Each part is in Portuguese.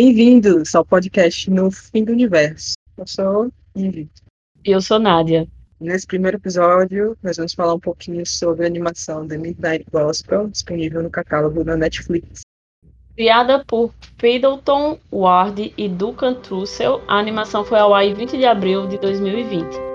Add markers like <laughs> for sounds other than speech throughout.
Bem-vindos ao podcast No Fim do Universo. Eu sou Ivy. E eu sou Nádia. Nesse primeiro episódio, nós vamos falar um pouquinho sobre a animação The Midnight Gospel, disponível no catálogo da Netflix. Criada por Pendleton Ward e Duncan Trussell, a animação foi ao ar em 20 de abril de 2020.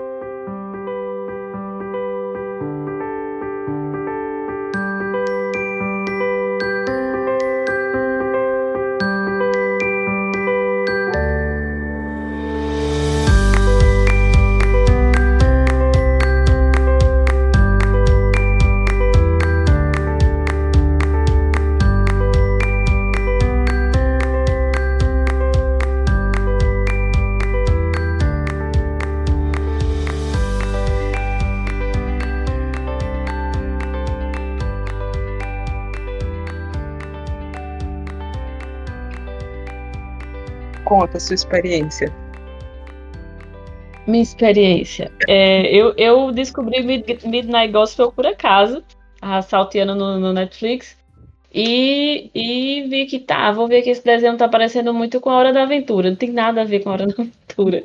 Sua experiência. Minha experiência. É, eu, eu descobri Midnight Gospel por acaso, salteando no, no Netflix. E, e vi que tá, vou ver que esse desenho tá parecendo muito com a Hora da Aventura. Não tem nada a ver com a Hora da Aventura.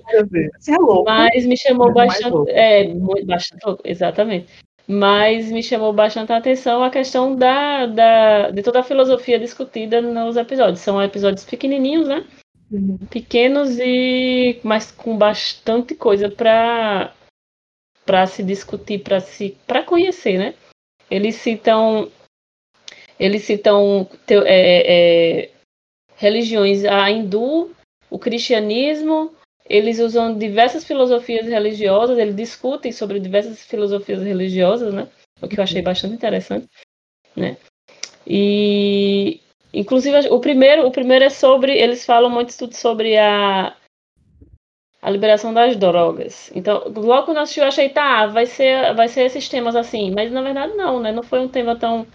Você é louco. Mas me chamou bastante. É, muito, bastante louco, exatamente. Mas me chamou bastante a atenção a questão da, da, de toda a filosofia discutida nos episódios. São episódios pequenininhos, né? Uhum. Pequenos e mas com bastante coisa para para se discutir, para se para conhecer, né? Eles citam eles citam é, é, religiões, a hindu, o cristianismo, eles usam diversas filosofias religiosas, eles discutem sobre diversas filosofias religiosas, né? O que eu achei bastante interessante, né? E inclusive o primeiro, o primeiro é sobre, eles falam muito sobre a a liberação das drogas. Então, logo quando eu assisti, eu achei, tá, vai ser, vai ser esses temas assim, mas na verdade não, né? Não foi um tema tão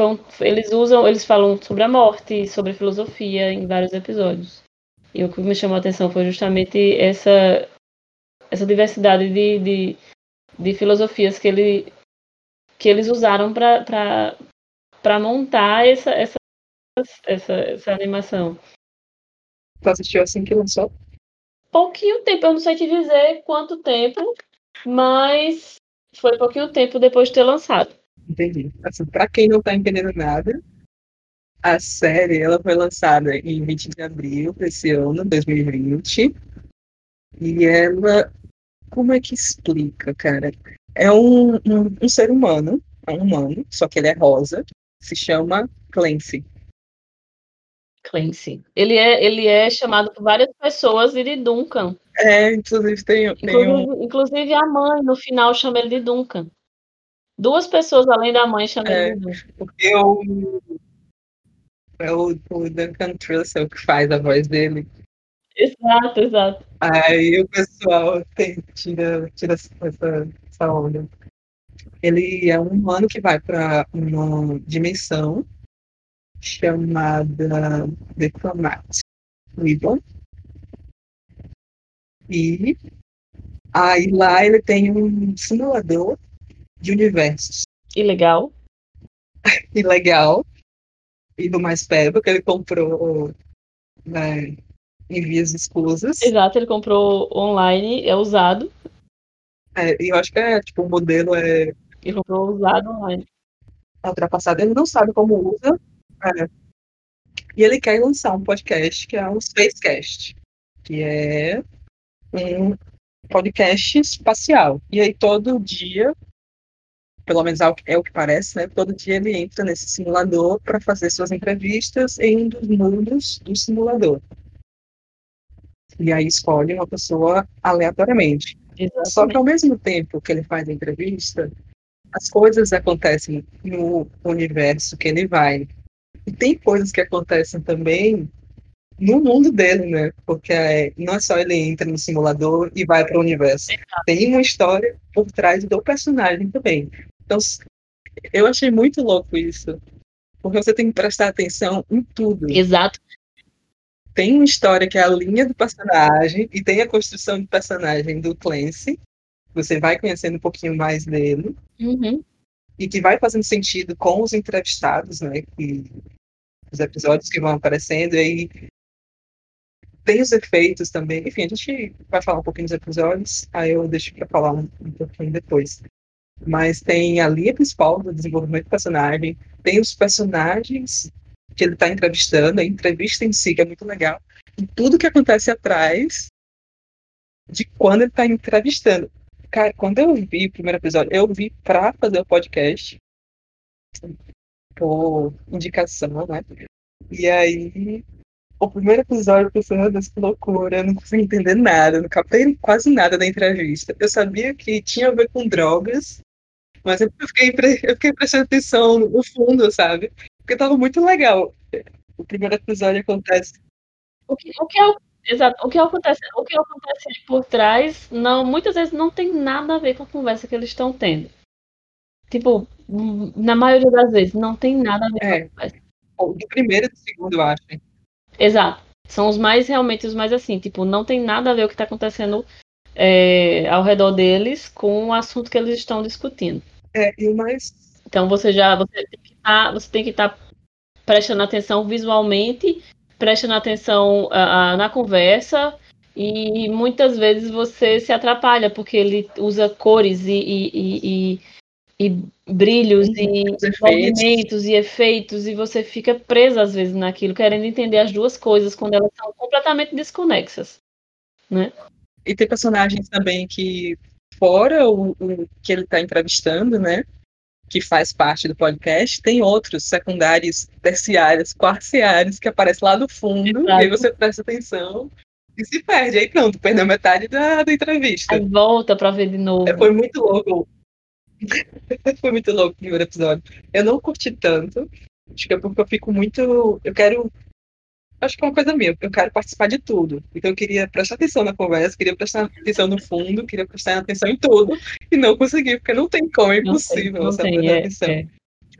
um, eles usam, eles falam sobre a morte, sobre filosofia em vários episódios. E o que me chamou a atenção foi justamente essa, essa diversidade de, de, de filosofias que, ele, que eles usaram para montar essa, essa, essa, essa animação. Tu assistiu assim que lançou? Pouquinho tempo, eu não sei te dizer quanto tempo, mas foi pouquinho tempo depois de ter lançado. Entendi. Assim, pra quem não tá entendendo nada, a série ela foi lançada em 20 de abril desse ano, 2020. E ela. Como é que explica, cara? É um, um, um ser humano, é um humano, só que ele é rosa, se chama Clancy. Clancy. Ele é, ele é chamado por várias pessoas de Duncan. É, inclusive tem, tem inclusive, um... inclusive a mãe no final chama ele de Duncan. Duas pessoas além da mãe chamam é, ele de Duncan. Porque o, é o, o Duncan Trussell que faz a voz dele. Exato, exato. Aí o pessoal tem, tira, tira essa, essa onda. Ele é um humano que vai para uma dimensão chamada Diplomat Ribbon. E aí lá ele tem um simulador de universos. Ilegal. Ilegal e do <laughs> mais perto, que ele comprou né, em vias escusas. Exato, ele comprou online, é usado. É, e eu acho que é, tipo, o modelo é. Ele comprou usado online. Ultrapassado, ele não sabe como usa. É. E ele quer lançar um podcast que é um Spacecast, que é um podcast espacial. E aí todo dia pelo menos é, é o que parece, né? Todo dia ele entra nesse simulador para fazer suas entrevistas em um dos mundos do simulador. E aí escolhe uma pessoa aleatoriamente. Exatamente. Só que ao mesmo tempo que ele faz a entrevista, as coisas acontecem no universo que ele vai. E tem coisas que acontecem também no mundo dele, né? Porque é, não é só ele entra no simulador e vai para o universo. Tem uma história por trás do personagem também. Então, eu achei muito louco isso. Porque você tem que prestar atenção em tudo. Exato. Tem uma história que é a linha do personagem e tem a construção do personagem do Clancy. Você vai conhecendo um pouquinho mais dele. Uhum. E que vai fazendo sentido com os entrevistados, né? Que, os episódios que vão aparecendo. E tem os efeitos também. Enfim, a gente vai falar um pouquinho dos episódios, aí eu deixo para falar um, um pouquinho depois. Mas tem a linha principal do desenvolvimento do personagem, tem os personagens que ele está entrevistando, a entrevista em si, que é muito legal, e tudo que acontece atrás de quando ele está entrevistando. Cara, quando eu vi o primeiro episódio, eu vi para fazer o podcast, por indicação, né? E aí, o primeiro episódio, eu pensei, meu Deus, que loucura, eu não consegui entender nada, não captei quase nada da entrevista. Eu sabia que tinha a ver com drogas, mas eu fiquei, eu fiquei prestando atenção no fundo, sabe? Porque tava muito legal. O primeiro episódio acontece. O que, o que, é, exato, o que acontece, o que acontece por trás, não, muitas vezes não tem nada a ver com a conversa que eles estão tendo. Tipo, na maioria das vezes, não tem nada a ver é. com a. Do primeiro e do segundo, eu acho. Exato. São os mais, realmente, os mais assim, tipo, não tem nada a ver o que está acontecendo é, ao redor deles com o assunto que eles estão discutindo. É, e o mais. Então você já você tem que tá, estar tá prestando atenção visualmente, prestando atenção uh, na conversa e muitas vezes você se atrapalha porque ele usa cores e, e, e, e brilhos e movimentos e efeitos e você fica preso às vezes naquilo, querendo entender as duas coisas quando elas são completamente desconexas, né? E tem personagens também que fora o, o que ele está entrevistando, né? Que faz parte do podcast, tem outros secundários, terciários, quarciários que aparecem lá no fundo, Exato. e aí você presta atenção e se perde. Aí pronto, perdeu metade da, da entrevista. Aí volta para ver de novo. É, foi muito louco. <laughs> foi muito louco o primeiro episódio. Eu não curti tanto. Acho que é porque eu fico muito. Eu quero acho que é uma coisa minha, eu quero participar de tudo. Então eu queria prestar atenção na conversa, queria prestar atenção no fundo, queria prestar atenção em tudo, e não consegui, porque não tem como, é impossível não tem, não você prestar é, atenção. É.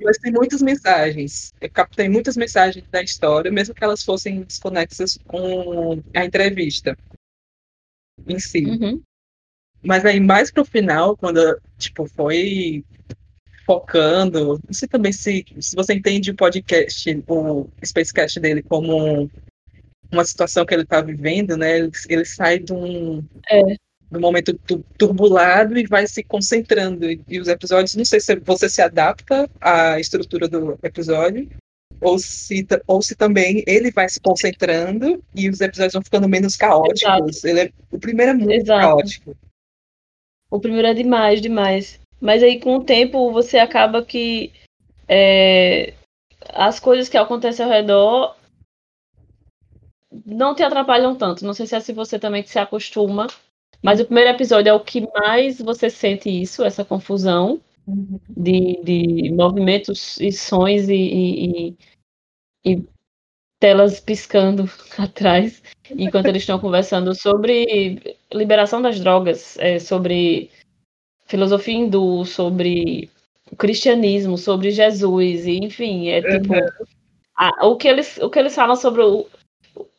Mas tem muitas mensagens. Eu captei muitas mensagens da história, mesmo que elas fossem desconexas com a entrevista em si. Uhum. Mas aí, mais pro final, quando, tipo, foi focando. Não sei também se, se você entende o podcast, o Spacecast dele como uma situação que ele está vivendo, né? Ele, ele, sai de um, é. de um momento turbulado e vai se concentrando. E, e os episódios, não sei se você se adapta à estrutura do episódio, ou se, ou se também ele vai se concentrando e os episódios vão ficando menos caóticos. Ele é, o primeiro é muito Exato. caótico. O primeiro é demais, demais. Mas aí com o tempo você acaba que é, as coisas que acontecem ao redor não te atrapalham tanto. Não sei se é se você também se acostuma. Mas o primeiro episódio é o que mais você sente isso, essa confusão de, de movimentos e sons e, e, e, e telas piscando <laughs> atrás enquanto eles estão conversando sobre liberação das drogas, é, sobre filosofia hindu, sobre o cristianismo, sobre Jesus, e, enfim, é tipo. Uhum. A, o, que eles, o que eles falam sobre o,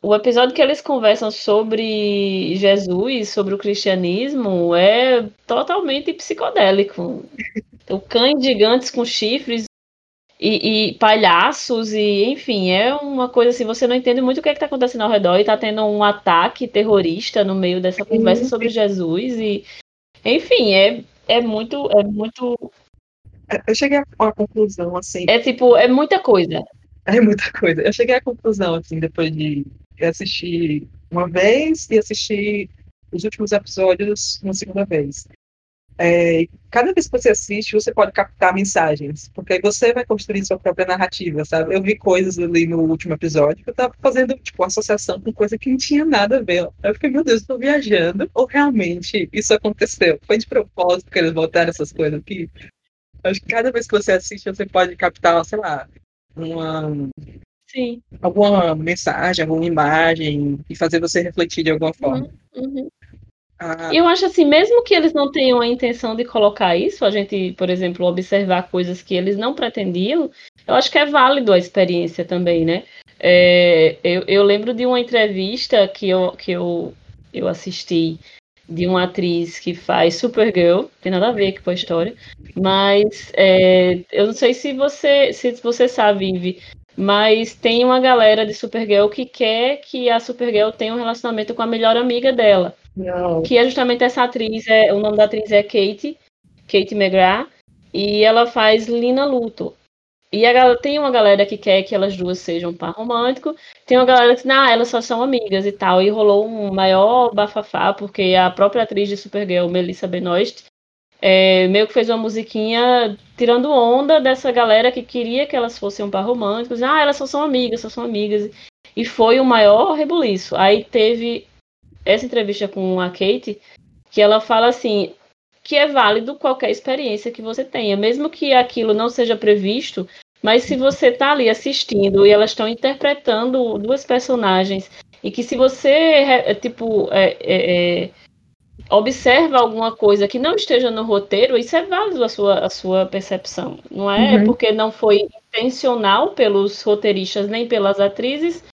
o episódio que eles conversam sobre Jesus, sobre o cristianismo, é totalmente psicodélico. O cães gigantes com chifres e, e, palhaços, e enfim, é uma coisa assim, você não entende muito o que é está acontecendo ao redor, e está tendo um ataque terrorista no meio dessa conversa sobre Jesus, e enfim, é, é muito. É muito. Eu cheguei a uma conclusão, assim. É tipo, é muita coisa. É muita coisa. Eu cheguei à conclusão, assim, depois de assistir uma vez e assistir os últimos episódios uma segunda vez. É, cada vez que você assiste, você pode captar mensagens, porque aí você vai construir sua própria narrativa, sabe? Eu vi coisas ali no último episódio que eu tava fazendo, tipo, associação com coisa que não tinha nada a ver. Eu fiquei, meu Deus, estou viajando, ou realmente isso aconteceu? Foi de propósito que eles botaram essas coisas aqui? Acho que cada vez que você assiste, você pode captar, sei lá, uma. Sim. Alguma mensagem, alguma imagem, e fazer você refletir de alguma forma. Uhum, uhum. Ah. Eu acho assim, mesmo que eles não tenham a intenção de colocar isso, a gente, por exemplo, observar coisas que eles não pretendiam, eu acho que é válido a experiência também, né? É, eu, eu, lembro de uma entrevista que eu, que eu, eu assisti de uma atriz que faz Supergirl, tem nada a ver com a história, mas é, eu não sei se você, se você sabe, Vivi, Mas tem uma galera de Supergirl que quer que a Supergirl tenha um relacionamento com a melhor amiga dela. Não. Que é justamente essa atriz, é, o nome da atriz é Kate, Kate McGrath, e ela faz Lina Luthor. E a, tem uma galera que quer que elas duas sejam um par romântico, tem uma galera que diz, ah, elas só são amigas e tal. E rolou um maior bafafá, porque a própria atriz de Supergirl, Melissa Benoist, é, meio que fez uma musiquinha tirando onda dessa galera que queria que elas fossem um par romântico. Ah, elas só são amigas, só são amigas. E foi o maior rebuliço. Aí teve essa entrevista com a Kate, que ela fala assim, que é válido qualquer experiência que você tenha, mesmo que aquilo não seja previsto, mas se você está ali assistindo e elas estão interpretando duas personagens e que se você é, tipo é, é, é, observa alguma coisa que não esteja no roteiro, isso é válido a sua, a sua percepção. Não é uhum. porque não foi intencional pelos roteiristas nem pelas atrizes,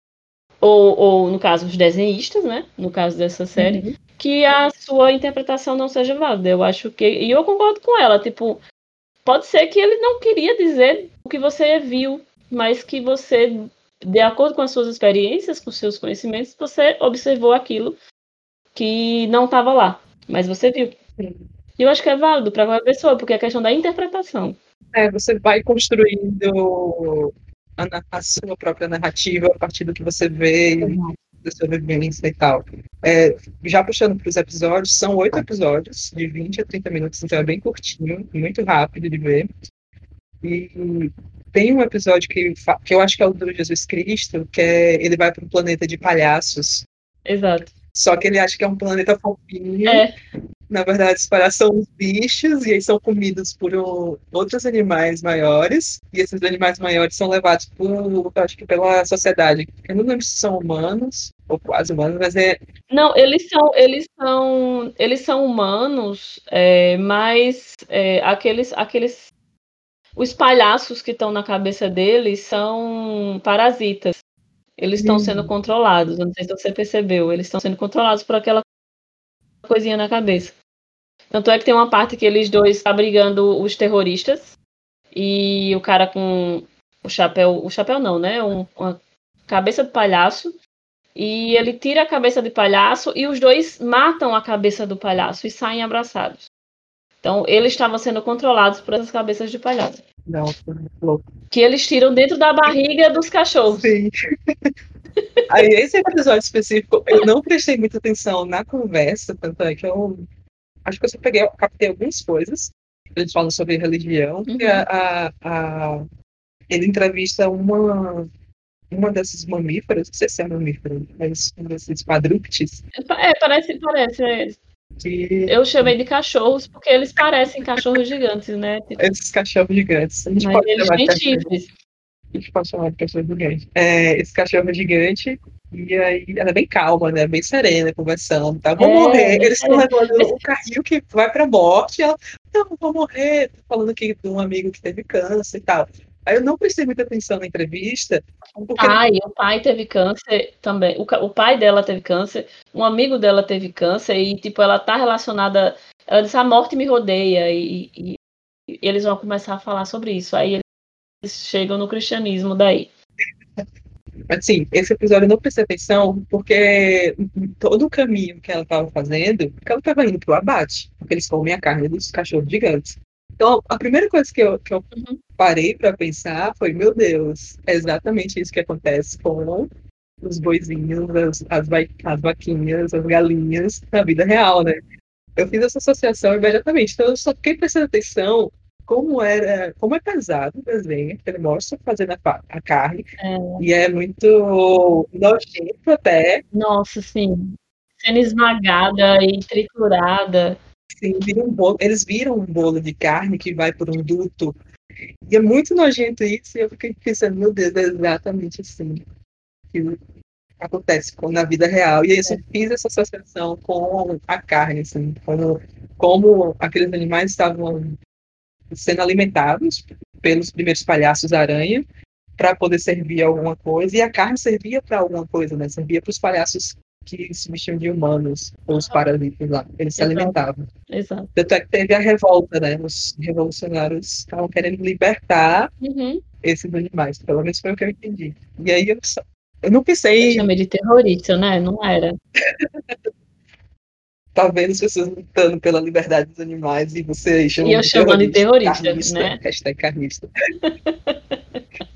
ou, ou no caso os desenhistas, né? No caso dessa série, uhum que a sua interpretação não seja válida. Eu acho que. E eu concordo com ela. Tipo, pode ser que ele não queria dizer o que você viu, mas que você, de acordo com as suas experiências, com seus conhecimentos, você observou aquilo que não estava lá, mas você viu. E eu acho que é válido para qualquer pessoa, porque é questão da interpretação. É, você vai construindo a, a, sua própria narrativa a partir do que você vê, uhum da sobrevivência e tal. É, já puxando para os episódios, são oito episódios, de 20 a 30 minutos, então é bem curtinho, muito rápido de ver. E tem um episódio que, que eu acho que é o do Jesus Cristo, que é ele vai para um planeta de palhaços. Exato. Só que ele acha que é um planeta fofinho. É. Na verdade, os palhaços são os bichos e eles são comidos por um, outros animais maiores. E esses animais maiores são levados por, acho que pela sociedade. Eu não lembro se são humanos ou quase humanos, mas é. Não, eles são, eles são, eles são humanos, é, mas é, aqueles, aqueles, os palhaços que estão na cabeça deles são parasitas. Eles estão sendo uhum. controlados. Não sei se você percebeu. Eles estão sendo controlados por aquela coisinha na cabeça. Tanto é que tem uma parte que eles dois tá brigando os terroristas. E o cara com o chapéu. O chapéu não, né? Um, uma cabeça de palhaço. E ele tira a cabeça de palhaço e os dois matam a cabeça do palhaço e saem abraçados. Então, eles estavam sendo controlados por essas cabeças de palhaço. Não. Que eles tiram dentro da barriga dos cachorros. Sim. Aí, esse episódio específico, eu não prestei muita atenção na conversa, tanto é que eu acho que eu só peguei, eu captei algumas coisas. Eles falam sobre religião, uhum. a, a, ele entrevista uma uma dessas mamíferas, não sei se é mamífero, mas um desses quadrúpedes. É, parece, parece, é. Que... Eu chamei de cachorros porque eles parecem cachorros gigantes, né? Esses cachorros gigantes. A gente Mas pode eles têm chifres. A gente pode chamar de cachorro gigante. É, esse cachorro gigante, e aí ela é bem calma, né? Bem serena, conversando. Tá? Vou é, morrer. Eles estão levando o carrinho que vai pra morte. Ela, não, vou morrer. Tô falando aqui de um amigo que teve câncer e tal. Aí eu não prestei muita atenção na entrevista. Porque... Pai, o pai teve câncer também. O, o pai dela teve câncer, um amigo dela teve câncer, e tipo, ela tá relacionada. Ela disse, a morte me rodeia, e, e, e eles vão começar a falar sobre isso. Aí chegam no cristianismo daí. Assim, esse episódio eu não prestei atenção porque todo o caminho que ela estava fazendo, ela estava indo para o abate, porque eles comem a carne dos cachorros gigantes. Então, a primeira coisa que eu, que eu uhum. parei para pensar foi: meu Deus, é exatamente isso que acontece com os boizinhos, as, as, as vaquinhas, as galinhas na vida real, né? Eu fiz essa associação imediatamente. Então, eu só fiquei prestando atenção como era, como é pesado o desenho, que ele mostra fazendo a, a carne, é. e é muito nojento até. Nossa, sim. Sendo esmagada e triturada. Sim, um bolo, eles viram um bolo de carne que vai por um duto. E é muito nojento isso, e eu fiquei pensando, meu Deus, é exatamente assim que acontece na vida real. E aí eu é. fiz essa associação com a carne, assim, como, como aqueles animais estavam sendo alimentados pelos primeiros palhaços aranha para poder servir alguma coisa, e a carne servia para alguma coisa, né? Servia para os palhaços que se vestiam de humanos, ou os parasitas lá. Eles se alimentavam. Exato. Tanto é que teve a revolta, né? Os revolucionários estavam querendo libertar uhum. esses animais. Pelo menos foi o que eu entendi. E aí eu, eu não pensei. Eu chamei de terrorista, né? Não era. <laughs> tá vendo as pessoas lutando pela liberdade dos animais e você chama E eu chamando de terrorista, né? Hashtag carnista. <laughs>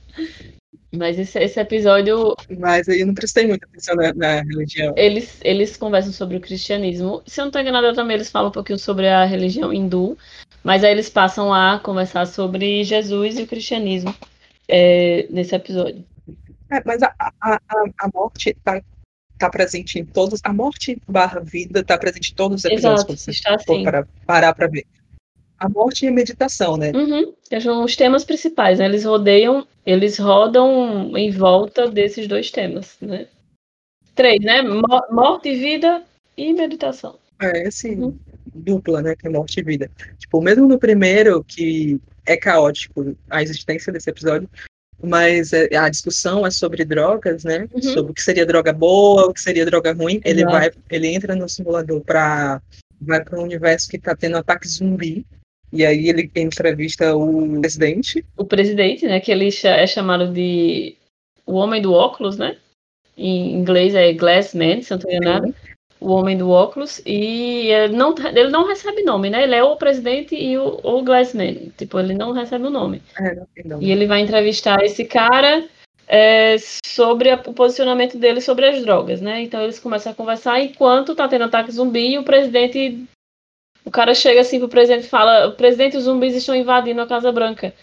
Mas esse, esse episódio. Mas aí eu não prestei muita atenção na, na, religião. Eles, eles conversam sobre o cristianismo. Se eu não estou enganado, também eles falam um pouquinho sobre a religião hindu. Mas aí eles passam a conversar sobre Jesus e o cristianismo é, nesse episódio. É, mas a, a, a morte está tá presente em todos. A morte barra vida está presente em todos os episódios. Exato, está assim. Para parar para ver. A morte e a meditação, né? Uhum. São os temas principais, né? Eles rodeiam, eles rodam em volta desses dois temas, né? Três, né? Morte, vida e meditação. É, assim, uhum. dupla, né? Que é morte e vida. Tipo, mesmo no primeiro, que é caótico a existência desse episódio, mas é, a discussão é sobre drogas, né? Uhum. Sobre o que seria droga boa, o que seria droga ruim. Ele vai, ele entra no simulador para vai para um universo que está tendo ataque zumbi. E aí ele entrevista o presidente. O presidente, né? Que ele é chamado de o homem do óculos, né? Em inglês é Glassman, se não estou enganado o homem do óculos, e ele não, ele não recebe nome, né? Ele é o presidente e o, o Glassman. Tipo, ele não recebe o nome. É, não. E ele vai entrevistar esse cara é, sobre a, o posicionamento dele sobre as drogas, né? Então eles começam a conversar enquanto tá tendo ataque zumbi e o presidente. O cara chega assim pro presidente e fala: o presidente e os zumbis estão invadindo a Casa Branca.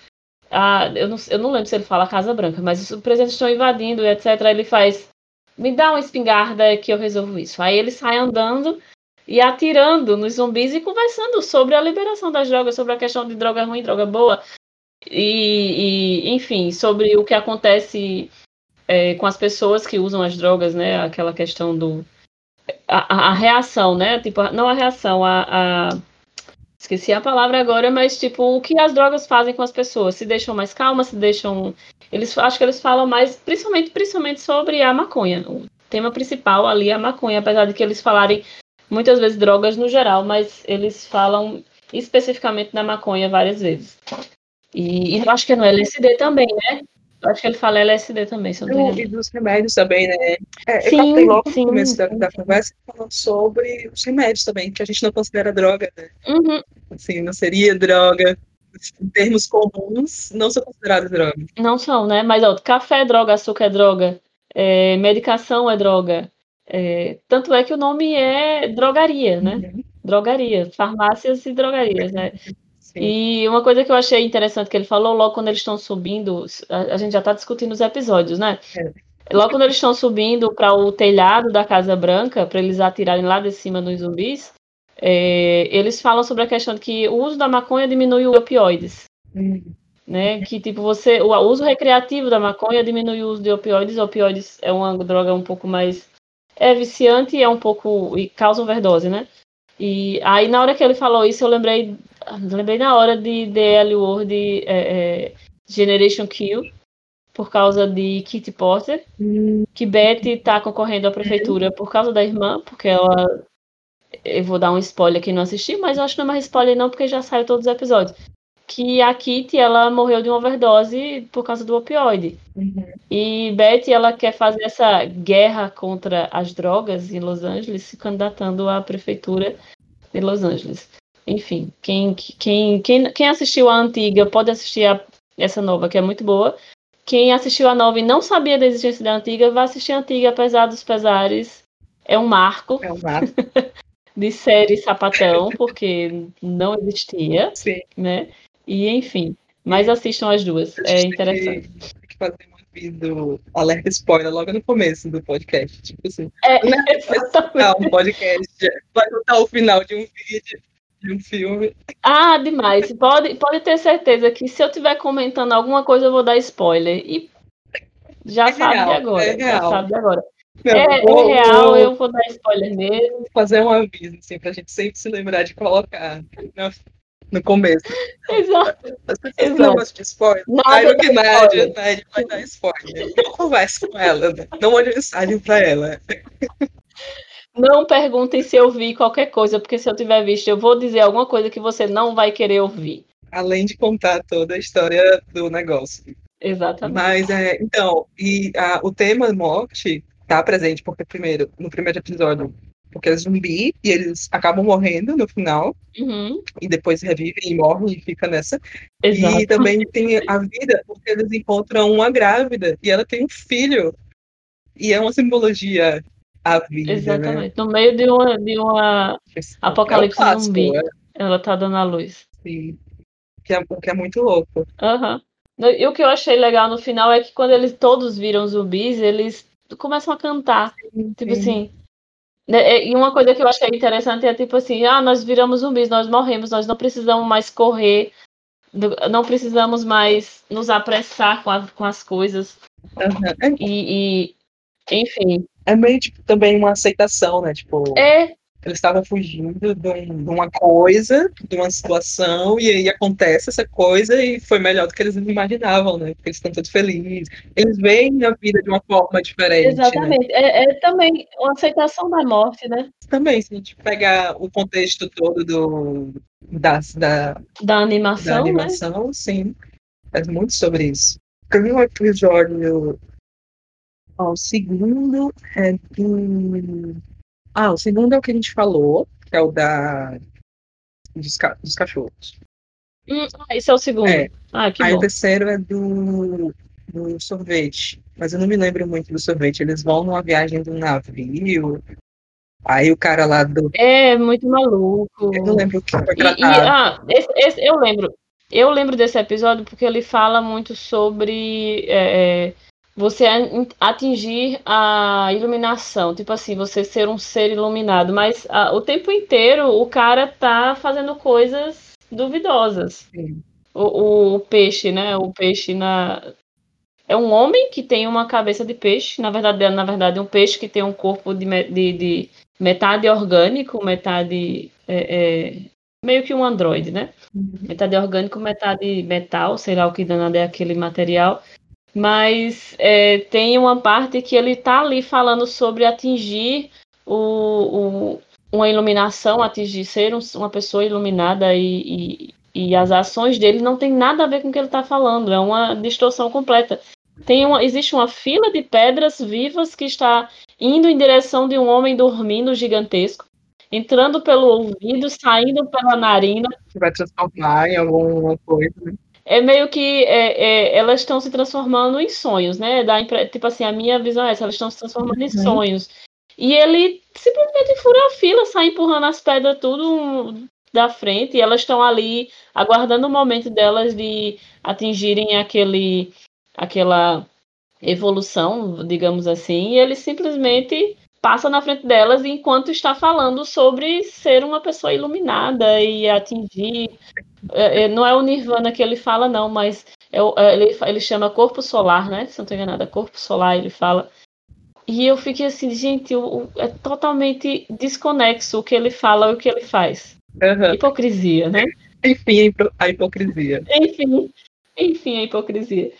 Ah, eu, não, eu não lembro se ele fala Casa Branca, mas o presidente estão invadindo, etc. Aí ele faz me dá uma espingarda que eu resolvo isso. Aí ele sai andando e atirando nos zumbis e conversando sobre a liberação das drogas, sobre a questão de droga ruim, droga boa, e, e enfim, sobre o que acontece é, com as pessoas que usam as drogas, né? Aquela questão do. A, a reação, né? Tipo, não a reação, a, a, Esqueci a palavra agora, mas tipo, o que as drogas fazem com as pessoas? Se deixam mais calmas, se deixam eles acho que eles falam mais, principalmente, principalmente sobre a maconha. O tema principal ali é a maconha, apesar de que eles falarem muitas vezes drogas no geral, mas eles falam especificamente da maconha várias vezes. E, e eu acho que é no LSD também, né? Acho que ele fala LSD também, se eu não E dos remédios também, né? É, sim, eu logo sim, no começo da, da conversa falando sobre os remédios também, que a gente não considera droga, né? Uhum. Assim, não seria droga, em termos comuns, não são considerados drogas. Não são, né? Mas ó, café é droga, açúcar é droga, é, medicação é droga. É, tanto é que o nome é drogaria, né? Uhum. Drogaria, farmácias e drogarias, né? Sim. E uma coisa que eu achei interessante que ele falou logo quando eles estão subindo, a, a gente já está discutindo os episódios, né? É. Logo quando eles estão subindo para o telhado da Casa Branca, para eles atirarem lá de cima nos zumbis, é, eles falam sobre a questão de que o uso da maconha diminui os opioides. Uhum. Né? Que tipo, você. O uso recreativo da maconha diminui o uso de opioides. Opioides é uma droga um pouco mais. É viciante e é um pouco. e causa overdose, né? E aí na hora que ele falou isso, eu lembrei. Lembrei na hora de The Word é, é, Generation Kill, por causa de Kitty Porter, uhum. que Betty está concorrendo à prefeitura por causa da irmã, porque ela eu vou dar um spoiler que não assisti, mas eu acho que não é mais spoiler não, porque já saiu todos os episódios. Que a Kitty, ela morreu de uma overdose por causa do opioide. Uhum. E Betty, ela quer fazer essa guerra contra as drogas em Los Angeles, se candidatando à prefeitura de Los Angeles. Enfim, quem, quem, quem, quem assistiu a antiga pode assistir a, essa nova, que é muito boa. Quem assistiu a nova e não sabia da existência da antiga, vai assistir a antiga, apesar dos pesares. É um marco. É um marco. <laughs> de série sapatão, porque não existia, Sim. né? E enfim, mas assistam as duas, é interessante. Tem que, fazer um aviso, alerta spoiler logo no começo do podcast, tipo assim. É, né? um podcast, vai contar o final de um vídeo, de um filme. Ah, demais. Pode, pode ter certeza que se eu estiver comentando alguma coisa, eu vou dar spoiler. E já é sabe real, agora. É já sabe agora. Não, é, vou, é, real, vou, eu vou dar spoiler mesmo. Fazer um aviso, assim, pra gente sempre se lembrar de colocar no começo. Exato. As pessoas não gostam de spoiler. Nada que Nádia, Nádia vai dar spoiler. Não converse com ela, né? não mande mensagem pra ela. Não perguntem se eu vi qualquer coisa, porque se eu tiver visto, eu vou dizer alguma coisa que você não vai querer ouvir. Além de contar toda a história do negócio. Exatamente. Mas, é, então, e a, o tema morte tá presente, porque primeiro, no primeiro episódio, porque é zumbi e eles acabam morrendo no final, uhum. e depois revivem e morrem e fica nessa. Exato. E também tem a vida, porque eles encontram uma grávida e ela tem um filho. E é uma simbologia a vida. Né? Exatamente. Né? No meio de uma, de uma apocalipse é um zumbi, é. ela tá dando a luz. Sim. Que é, que é muito louco. Aham. Uhum. E o que eu achei legal no final é que quando eles todos viram zumbis, eles começam a cantar. Sim, tipo sim. assim. Né, é, e uma coisa que eu achei interessante é tipo assim, ah, nós viramos zumbis, nós morremos, nós não precisamos mais correr, não precisamos mais nos apressar com, a, com as coisas. Uhum. E, e, enfim. É meio tipo, também uma aceitação, né? Tipo. É, eles estavam fugindo de, um, de, uma coisa, de uma situação, e aí acontece essa coisa e foi melhor do que eles imaginavam, né? Porque eles estão todos felizes. Eles veem a vida de uma forma diferente. Né? Exatamente. Né? É, é, também uma aceitação da morte, né? Também, se a gente pegar o contexto todo do, das, da, da animação. Da animação, né? sim. Faz muito sobre isso. Teve um episódio. Ó, o segundo é do ah, o segundo é o que a gente falou, que é o da dos, ca... dos cachorros. Hum, ah, esse é o segundo. É. Ah, que Aí bom. o terceiro é do, do sorvete. Mas eu não me lembro muito do sorvete. Eles vão numa viagem do navio. Aí o cara lá do. É, muito maluco. Eu não lembro o que foi tratado. E, e, ah, esse, esse, eu lembro. Eu lembro desse episódio porque ele fala muito sobre é, é você atingir a iluminação, tipo assim, você ser um ser iluminado, mas a, o tempo inteiro o cara tá fazendo coisas duvidosas. O, o, peixe, né? O peixe na é um homem que tem uma cabeça de peixe, na verdade, é, na verdade, um peixe que tem um corpo de, de, de metade orgânico, metade é, é, meio que um androide, né? Uhum. Metade orgânico, metade metal, sei lá o que danado é aquele material mas é, tem uma parte que ele está ali falando sobre atingir o, o, uma iluminação, atingir ser um, uma pessoa iluminada e, e, e, as ações dele não tem nada a ver com o que ele está falando, é uma distorção completa. Tem uma, existe uma fila de pedras vivas que está indo em direção de um homem dormindo gigantesco, entrando pelo ouvido, saindo pela narina. Vai transformar em alguma coisa, né? É meio que é, é, elas estão se transformando em sonhos, né? Da, tipo assim, a minha visão é essa, elas estão se transformando em uhum. sonhos. E ele simplesmente fura a fila, sai empurrando as pedras tudo da frente, e elas estão ali aguardando o momento delas de atingirem aquele aquela evolução, digamos assim, e ele simplesmente passa na frente delas enquanto está falando sobre ser uma pessoa iluminada e atingir. É, é, não é o Nirvana que ele fala, não, mas é, é, ele, ele chama corpo solar, né? Se não estou enganada, corpo solar, ele fala. E eu fiquei assim, gente, é totalmente desconexo o que ele fala e o que ele faz. Uhum. Hipocrisia, né? Enfim, a hipocrisia. Enfim, enfim, a hipocrisia.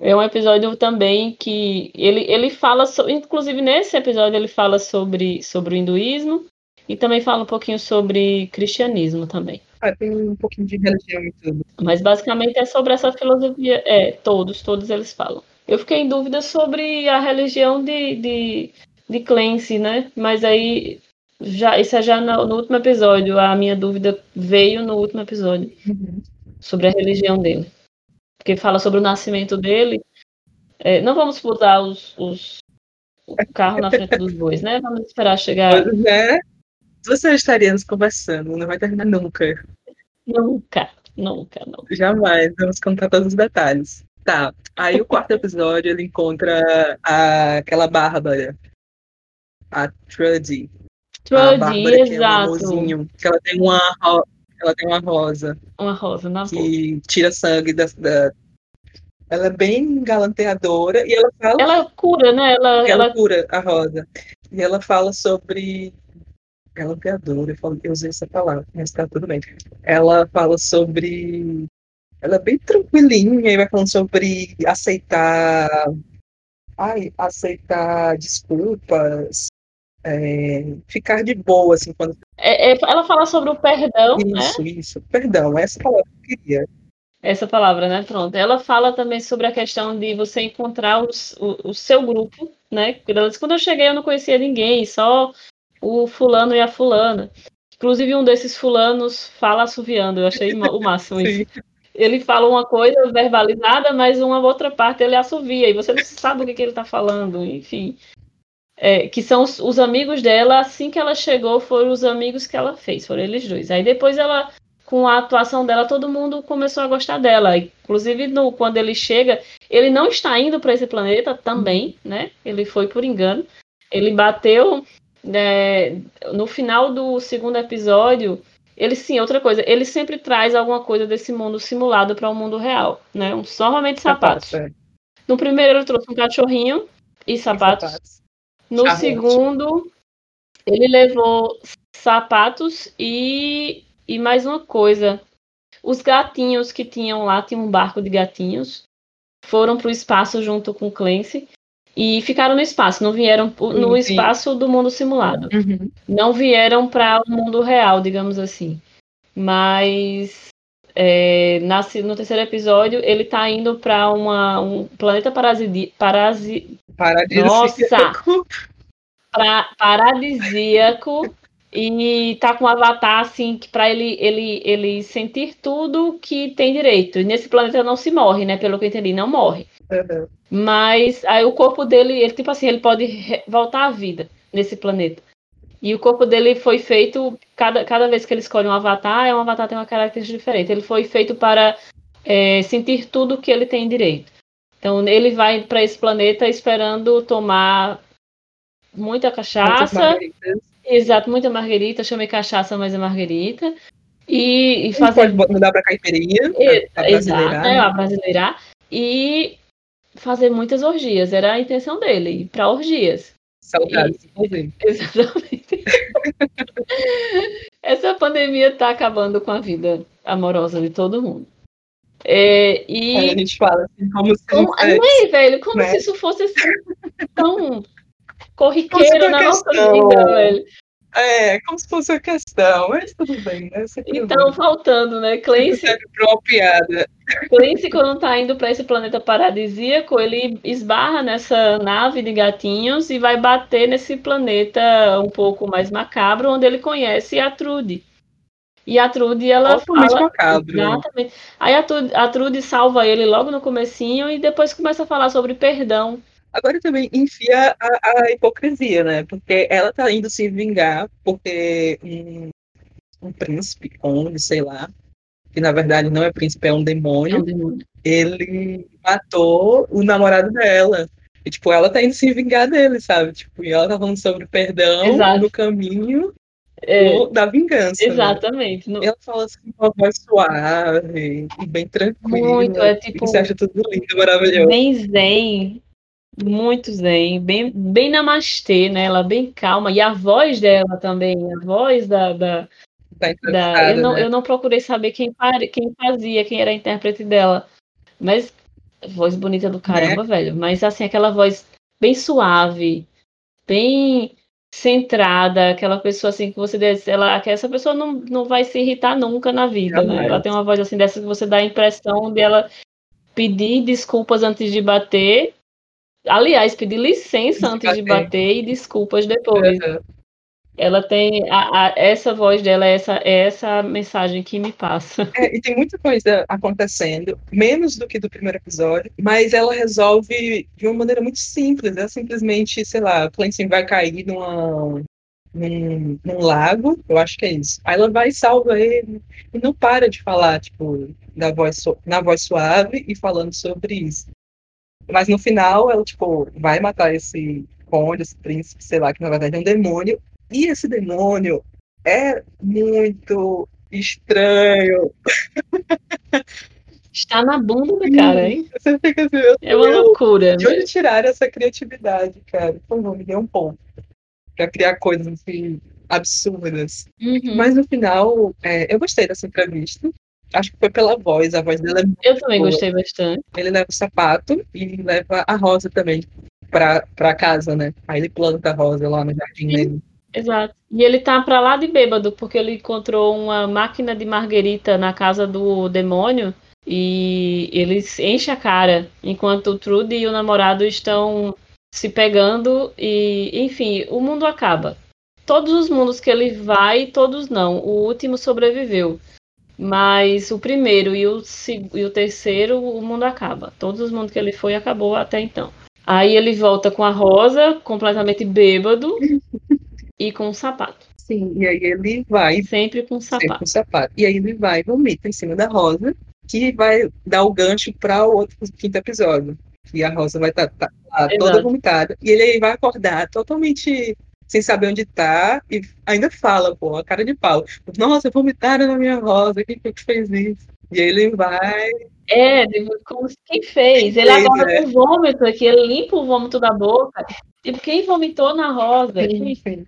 É um episódio também que ele, ele fala, so, inclusive nesse episódio ele fala sobre, sobre o hinduísmo e também fala um pouquinho sobre cristianismo também. Ah, tem um pouquinho de religião e tudo. Mas basicamente é sobre essa filosofia. É, todos, todos eles falam. Eu fiquei em dúvida sobre a religião de, de, de Clancy, né? Mas aí, já, isso é já no, no último episódio. A minha dúvida veio no último episódio. Uhum. Sobre a religião dele que fala sobre o nascimento dele. É, não vamos botar os, os, o carro na frente dos bois, né? Vamos esperar chegar. Né? Você estaríamos conversando, não vai terminar nunca. Nunca, nunca, não. Jamais, vamos contar todos os detalhes. Tá, aí o quarto episódio ele encontra a, aquela Bárbara, a Trudy. Trudy, exato. Que, é um que ela tem uma ela tem uma rosa. Uma rosa na Que boca. tira sangue da, da, Ela é bem galanteadora e ela fala. Ela cura, né? Ela, ela, ela... cura a rosa. E ela fala sobre. Galanteadora, eu, falo, eu usei essa palavra, mas tá tudo bem. Ela fala sobre. Ela é bem tranquilinha e vai falando sobre aceitar. Ai, aceitar desculpas, é, ficar de boa, assim, quando. É, é, ela fala sobre o perdão, isso, né? Isso, isso, perdão, essa palavra que eu queria. essa palavra, né? Pronto. Ela fala também sobre a questão de você encontrar os, o, o, seu grupo, né? Quando eu cheguei, eu não conhecia ninguém, só o fulano e a fulana. Inclusive, um desses fulanos fala assoviando, eu achei o máximo <laughs> isso. Ele fala uma coisa verbalizada, mas uma outra parte ele assovia, e você não sabe o que, que ele está falando, enfim. É, que são os, os, amigos dela, assim que ela chegou, foram os amigos que ela fez, foram eles dois. Aí depois ela com a atuação dela, todo mundo começou a gostar dela. Inclusive, no, quando ele chega, ele não está indo para esse planeta também, né? Ele foi por engano. Ele bateu né, no final do segundo episódio. Ele sim, outra coisa, ele sempre traz alguma coisa desse mundo simulado para o um mundo real, né? Um, só realmente sapatos. É. No primeiro ele trouxe um cachorrinho e sapatos. E sapatos. No Charlotte. segundo ele levou sapatos e e mais uma coisa, os gatinhos que tinham lá, tinha um barco de gatinhos, foram para o espaço junto com Clancy e ficaram no espaço, não vieram no Sim. espaço do mundo simulado. Uhum. Não vieram para o mundo real, digamos assim. Mas é, nasce, no terceiro episódio, ele está indo para um planeta parasidi, parasi, paradisíaco. Nossa! <laughs> Pra, paradisíaco e tá com um avatar assim que para ele ele ele sentir tudo que tem direito. E nesse planeta não se morre, né? Pelo que eu entendi, não morre. Uhum. Mas aí o corpo dele, ele tipo assim, ele pode voltar à vida nesse planeta. E o corpo dele foi feito cada, cada vez que ele escolhe um avatar, é um avatar tem uma característica diferente. Ele foi feito para é, sentir tudo que ele tem direito. Então ele vai para esse planeta esperando tomar muita cachaça Exato, muita marguerita, chamei cachaça, mas é marguerita. E, e fazer. Pode mudar para caipirinha. Pra exato, é, a brasileirar. E fazer muitas orgias. Era a intenção dele, ir para orgias. Saudades, e... <laughs> Exatamente. <laughs> Essa pandemia está acabando com a vida amorosa de todo mundo. É, e... a gente fala assim, como se. Como... Não é, velho, como né? se isso fosse assim, tão corriqueiro na nossa vida, velho. É, como se fosse uma questão, mas tudo bem, né? então, faltando, né? Clancy. Piada. Clancy, quando tá indo para esse planeta paradisíaco, ele esbarra nessa nave de gatinhos e vai bater nesse planeta um pouco mais macabro, onde ele conhece a Trude. E a Trude, ela fala... macabro. Exatamente. Aí a Trude, a Trude salva ele logo no comecinho e depois começa a falar sobre perdão. Agora também enfia a, a, hipocrisia, né? Porque ela tá indo se vingar porque um, um príncipe, conde, sei lá, que na verdade não é príncipe, é um demônio, é um demônio. ele matou o namorado dela. E, tipo, ela tá indo se vingar dele, sabe? Tipo, e ela tá falando sobre perdão Exato. no caminho é, da vingança. Né? Exatamente. Né? Ela fala assim com uma voz suave e bem tranquila. Muito, é tipo. Você acha tudo lindo, maravilhoso. Bem zen. Muito zen, bem, bem namastê, né? Ela bem calma. E a voz dela também, a voz da. da, da eu, não, né? eu não procurei saber quem, quem fazia, quem era a intérprete dela. Mas voz bonita do caramba, é. velho. Mas assim, aquela voz bem suave, bem centrada, aquela pessoa assim que você diz, ela, que essa pessoa não, não vai se irritar nunca na vida, né? Ela tem uma voz assim dessa que você dá a impressão dela pedir desculpas antes de bater Aliás, pedir licença antes de bater e desculpas depois. Uhum. Ela tem a, a, essa voz dela, é essa, é essa mensagem que me passa. É, e tem muita coisa acontecendo, menos do que do primeiro episódio, mas ela resolve de uma maneira muito simples. É simplesmente, sei lá, Clancy vai cair numa, num, num, lago, eu acho que é isso. Aí ela vai e salva ele e não para de falar, tipo, da voz, na voz suave e falando sobre isso. Mas no final, ela, tipo, vai matar esse conde, esse príncipe, sei lá, que na verdade é um demônio. E esse demônio é muito estranho. <laughs> Está na bunda do cara, hein? Você fica assim, é uma loucura. De onde tirar essa criatividade, cara? Por favor, me dê um ponto. Pra criar coisas assim, absurdas. Uhum. Mas no final, é, eu gostei dessa entrevista. Acho que foi pela voz, a voz dela é Eu também boa. gostei bastante. Ele leva o sapato e leva a rosa também pra, pra casa, né? Aí ele planta a rosa lá no jardim Sim, dele. Exato. E ele tá pra lá de bêbado, porque ele encontrou uma máquina de marguerita na casa do demônio. e eles enchem a cara enquanto o Trudy e o namorado estão se pegando e, enfim, o mundo acaba. Todos os mundos que ele vai, todos não. O último sobreviveu. Mas o primeiro e o, e o terceiro, o mundo acaba. Todos os mundos que ele foi, acabou até então. Aí ele volta com a Rosa, completamente bêbado, <laughs> e com um sapato. Sim, e aí ele vai. Sempre com sapato. Sempre com sapato. E aí ele vai e vomita em cima da Rosa, que vai dar o gancho para o outro quinto episódio. E a Rosa vai estar tá, tá, toda vomitada. E ele vai acordar totalmente sem saber onde tá, e ainda fala, pô, a cara de pau. Nossa, vomitaram na minha rosa, quem foi que fez isso? E aí ele vai. É, como quem fez? Quem ele fez, agora é. com vômito aqui, ele limpa o vômito da boca. Tipo, quem vomitou na rosa? Sim, sim.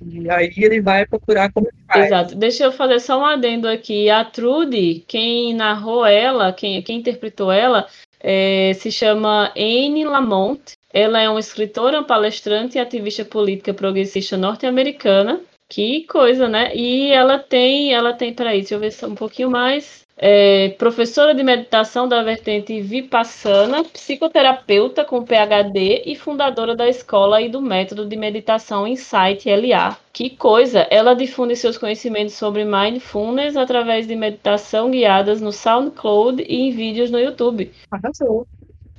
E aí ele vai procurar como faz. Exato. Deixa eu fazer só um adendo aqui. A Trudy, quem narrou ela, quem, quem interpretou ela, é, se chama Anne Lamont. Ela é uma escritora, palestrante e ativista política progressista norte-americana. Que coisa, né? E ela tem, ela tem, peraí, deixa eu ver um pouquinho mais é professora de meditação da vertente Vipassana, psicoterapeuta com PhD e fundadora da escola e do método de meditação Insight LA. Que coisa! Ela difunde seus conhecimentos sobre mindfulness através de meditação guiadas no SoundCloud e em vídeos no YouTube. Arrasou.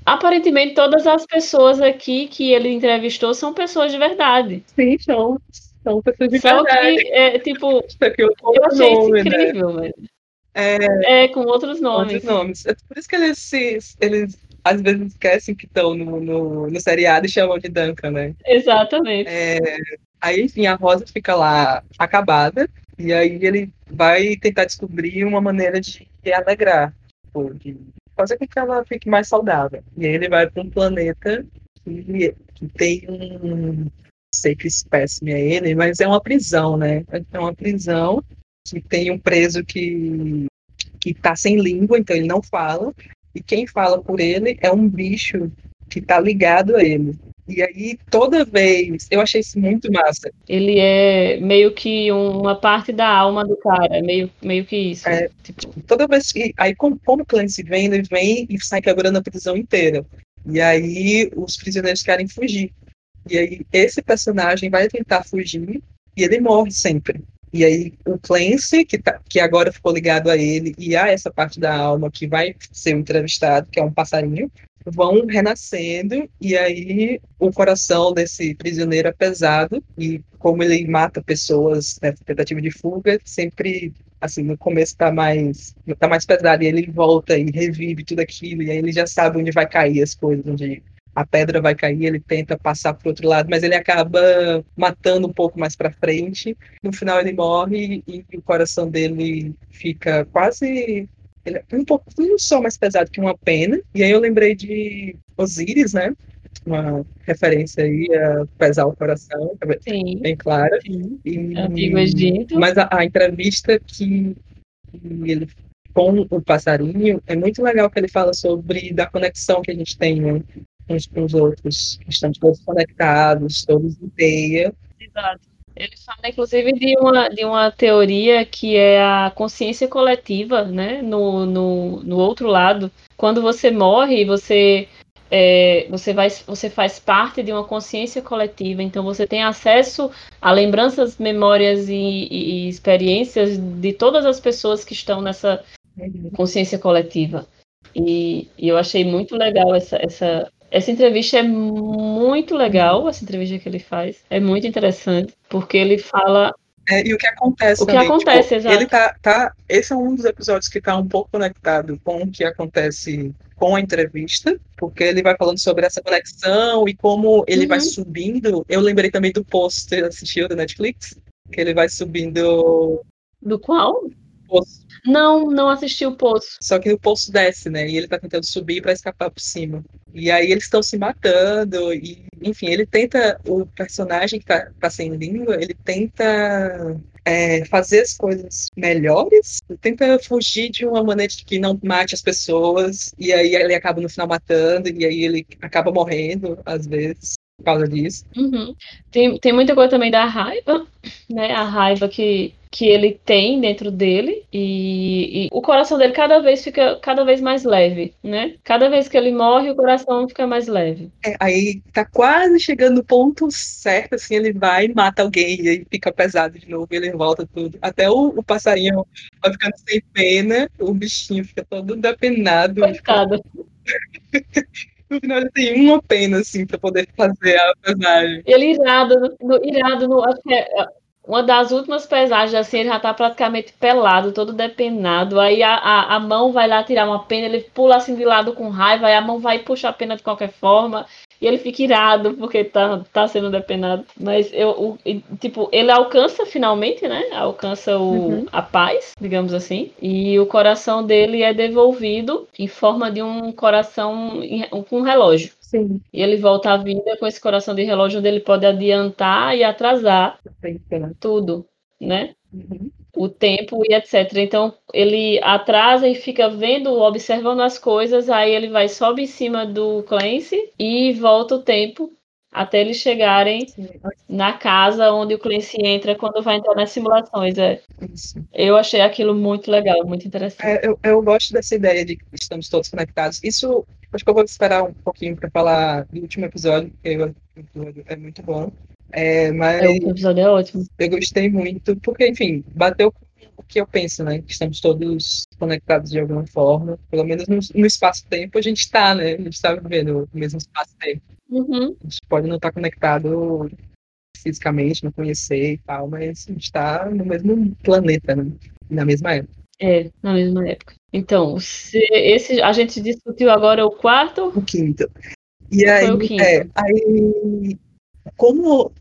Aparentemente, todas as pessoas aqui que ele entrevistou são pessoas de verdade. Sim, são. São pessoas de Só verdade. Que, é, tipo, eu achei isso né? incrível, né? velho. É, é, com outros nomes. Outros nomes. É por isso que eles, se, eles às vezes esquecem que estão no, no, no, seriado e chamam de Duncan, né? Exatamente. É, aí, enfim, a Rosa fica lá acabada, e aí ele vai tentar descobrir uma maneira de alegrar, tipo, de fazer com que ela fique mais saudável. E aí ele vai para um planeta que, que tem um. Sei que espécime é ele, mas é uma prisão, né? É uma prisão que tem um preso que que está sem língua, então ele não fala, e quem fala por ele é um bicho que está ligado a ele. E aí, toda vez, eu achei isso muito massa. Ele é meio que uma parte da alma do cara, meio, meio que isso. É, tipo, toda vez que. Aí, como, como o Clancy vem, ele vem e sai quebrando a prisão inteira. E aí, os prisioneiros querem fugir. E aí, esse personagem vai tentar fugir e ele morre sempre. E aí o Clancy, que, tá, que agora ficou ligado a ele, e a essa parte da alma que vai ser o entrevistado, que é um passarinho, vão renascendo, e aí o coração desse prisioneiro é pesado, e como ele mata pessoas nessa tentativa de fuga, sempre assim, no começo tá mais, tá mais pesado, e ele volta e revive tudo aquilo, e aí ele já sabe onde vai cair as coisas, onde a pedra vai cair, ele tenta passar para outro lado, mas ele acaba matando um pouco mais para frente. No final ele morre e o coração dele fica quase ele é um pouquinho só mais pesado que uma pena. E aí eu lembrei de Osíris, né? Uma referência aí a pesar o coração, sim, bem clara. Sim. E, Antigo Egito. Mas a, a entrevista que, que ele com o passarinho é muito legal que ele fala sobre da conexão que a gente tem né? uns com os outros, estamos todos conectados, todos em teia. Exato. Ele fala, inclusive, de uma, de uma teoria que é a consciência coletiva, né? No, no, no outro lado. Quando você morre, você, é, você, vai, você faz parte de uma consciência coletiva, então você tem acesso a lembranças, memórias e, e, e experiências de todas as pessoas que estão nessa uhum. consciência coletiva. E, e eu achei muito legal essa, essa, essa entrevista é muito legal, essa entrevista que ele faz. É muito interessante, porque ele fala. É, e o que acontece O que também, acontece, tipo. Ele tá, tá. Esse é um dos episódios que está um pouco conectado com o que acontece com a entrevista, porque ele vai falando sobre essa conexão e como ele uhum. vai subindo. Eu lembrei também do post, assistiu da Netflix? Que ele vai subindo. Do qual? Não, não assisti o Poço. Só que o Poço desce, né? E ele tá tentando subir para escapar por cima. E aí eles estão se matando. E, enfim, ele tenta. O personagem que tá, tá sem língua, ele tenta é, fazer as coisas melhores, tenta fugir de uma maneira que não mate as pessoas, e aí ele acaba no final matando, e aí ele acaba morrendo, às vezes. Por causa disso. Uhum. Tem, tem muita coisa também da raiva, né? A raiva que, que ele tem dentro dele e, e, o coração dele cada vez fica cada vez mais leve, né? Cada vez que ele morre, o coração fica mais leve. É, aí tá quase chegando no ponto certo, assim, ele vai e mata alguém e aí fica pesado de novo, ele volta tudo. Até o, o passarinho vai ficando sem pena, o bichinho fica todo depenado. Coitado. <laughs> no final ele tem uma pena, assim, pra poder fazer a pesagem. Ele irado, no, irado, no, acho que é, uma das últimas pesagens, assim, ele já tá praticamente pelado, todo depenado. Aí a, a, a, mão vai lá tirar uma pena, ele pula assim de lado com raiva, aí a mão vai puxar a pena de qualquer forma. E ele fica irado porque tá, tá sendo depenado. Mas eu, o, tipo, ele alcança finalmente, né? Alcança o, uhum. a paz, digamos assim. E o coração dele é devolvido em forma de um coração com um relógio. Sim. E ele volta à vida com esse coração de relógio onde ele pode adiantar e atrasar tudo, né? Uhum. O tempo e etc. Então ele atrasa e fica vendo, observando as coisas, aí ele vai sobe em cima do Clancy e volta o tempo até eles chegarem na casa onde o Clancy entra quando vai entrar nas simulações. É. Eu achei aquilo muito legal, muito interessante. É, eu, eu gosto dessa ideia de que estamos todos conectados. Isso Acho que eu vou esperar um pouquinho para falar do último episódio, porque o episódio é muito bom. É, mas é, o episódio é ótimo. Eu gostei muito, porque, enfim, bateu o que eu penso, né? Que estamos todos conectados de alguma forma. Pelo menos no, no espaço-tempo a gente está, né? A gente está vivendo o mesmo espaço-tempo. Uhum. A gente pode não estar tá conectado fisicamente, não conhecer e tal, mas a gente está no mesmo planeta, né? Na mesma época. É, na mesma época. Então, esse a gente discutiu agora o quarto. O quinto. E aí, é, aí, como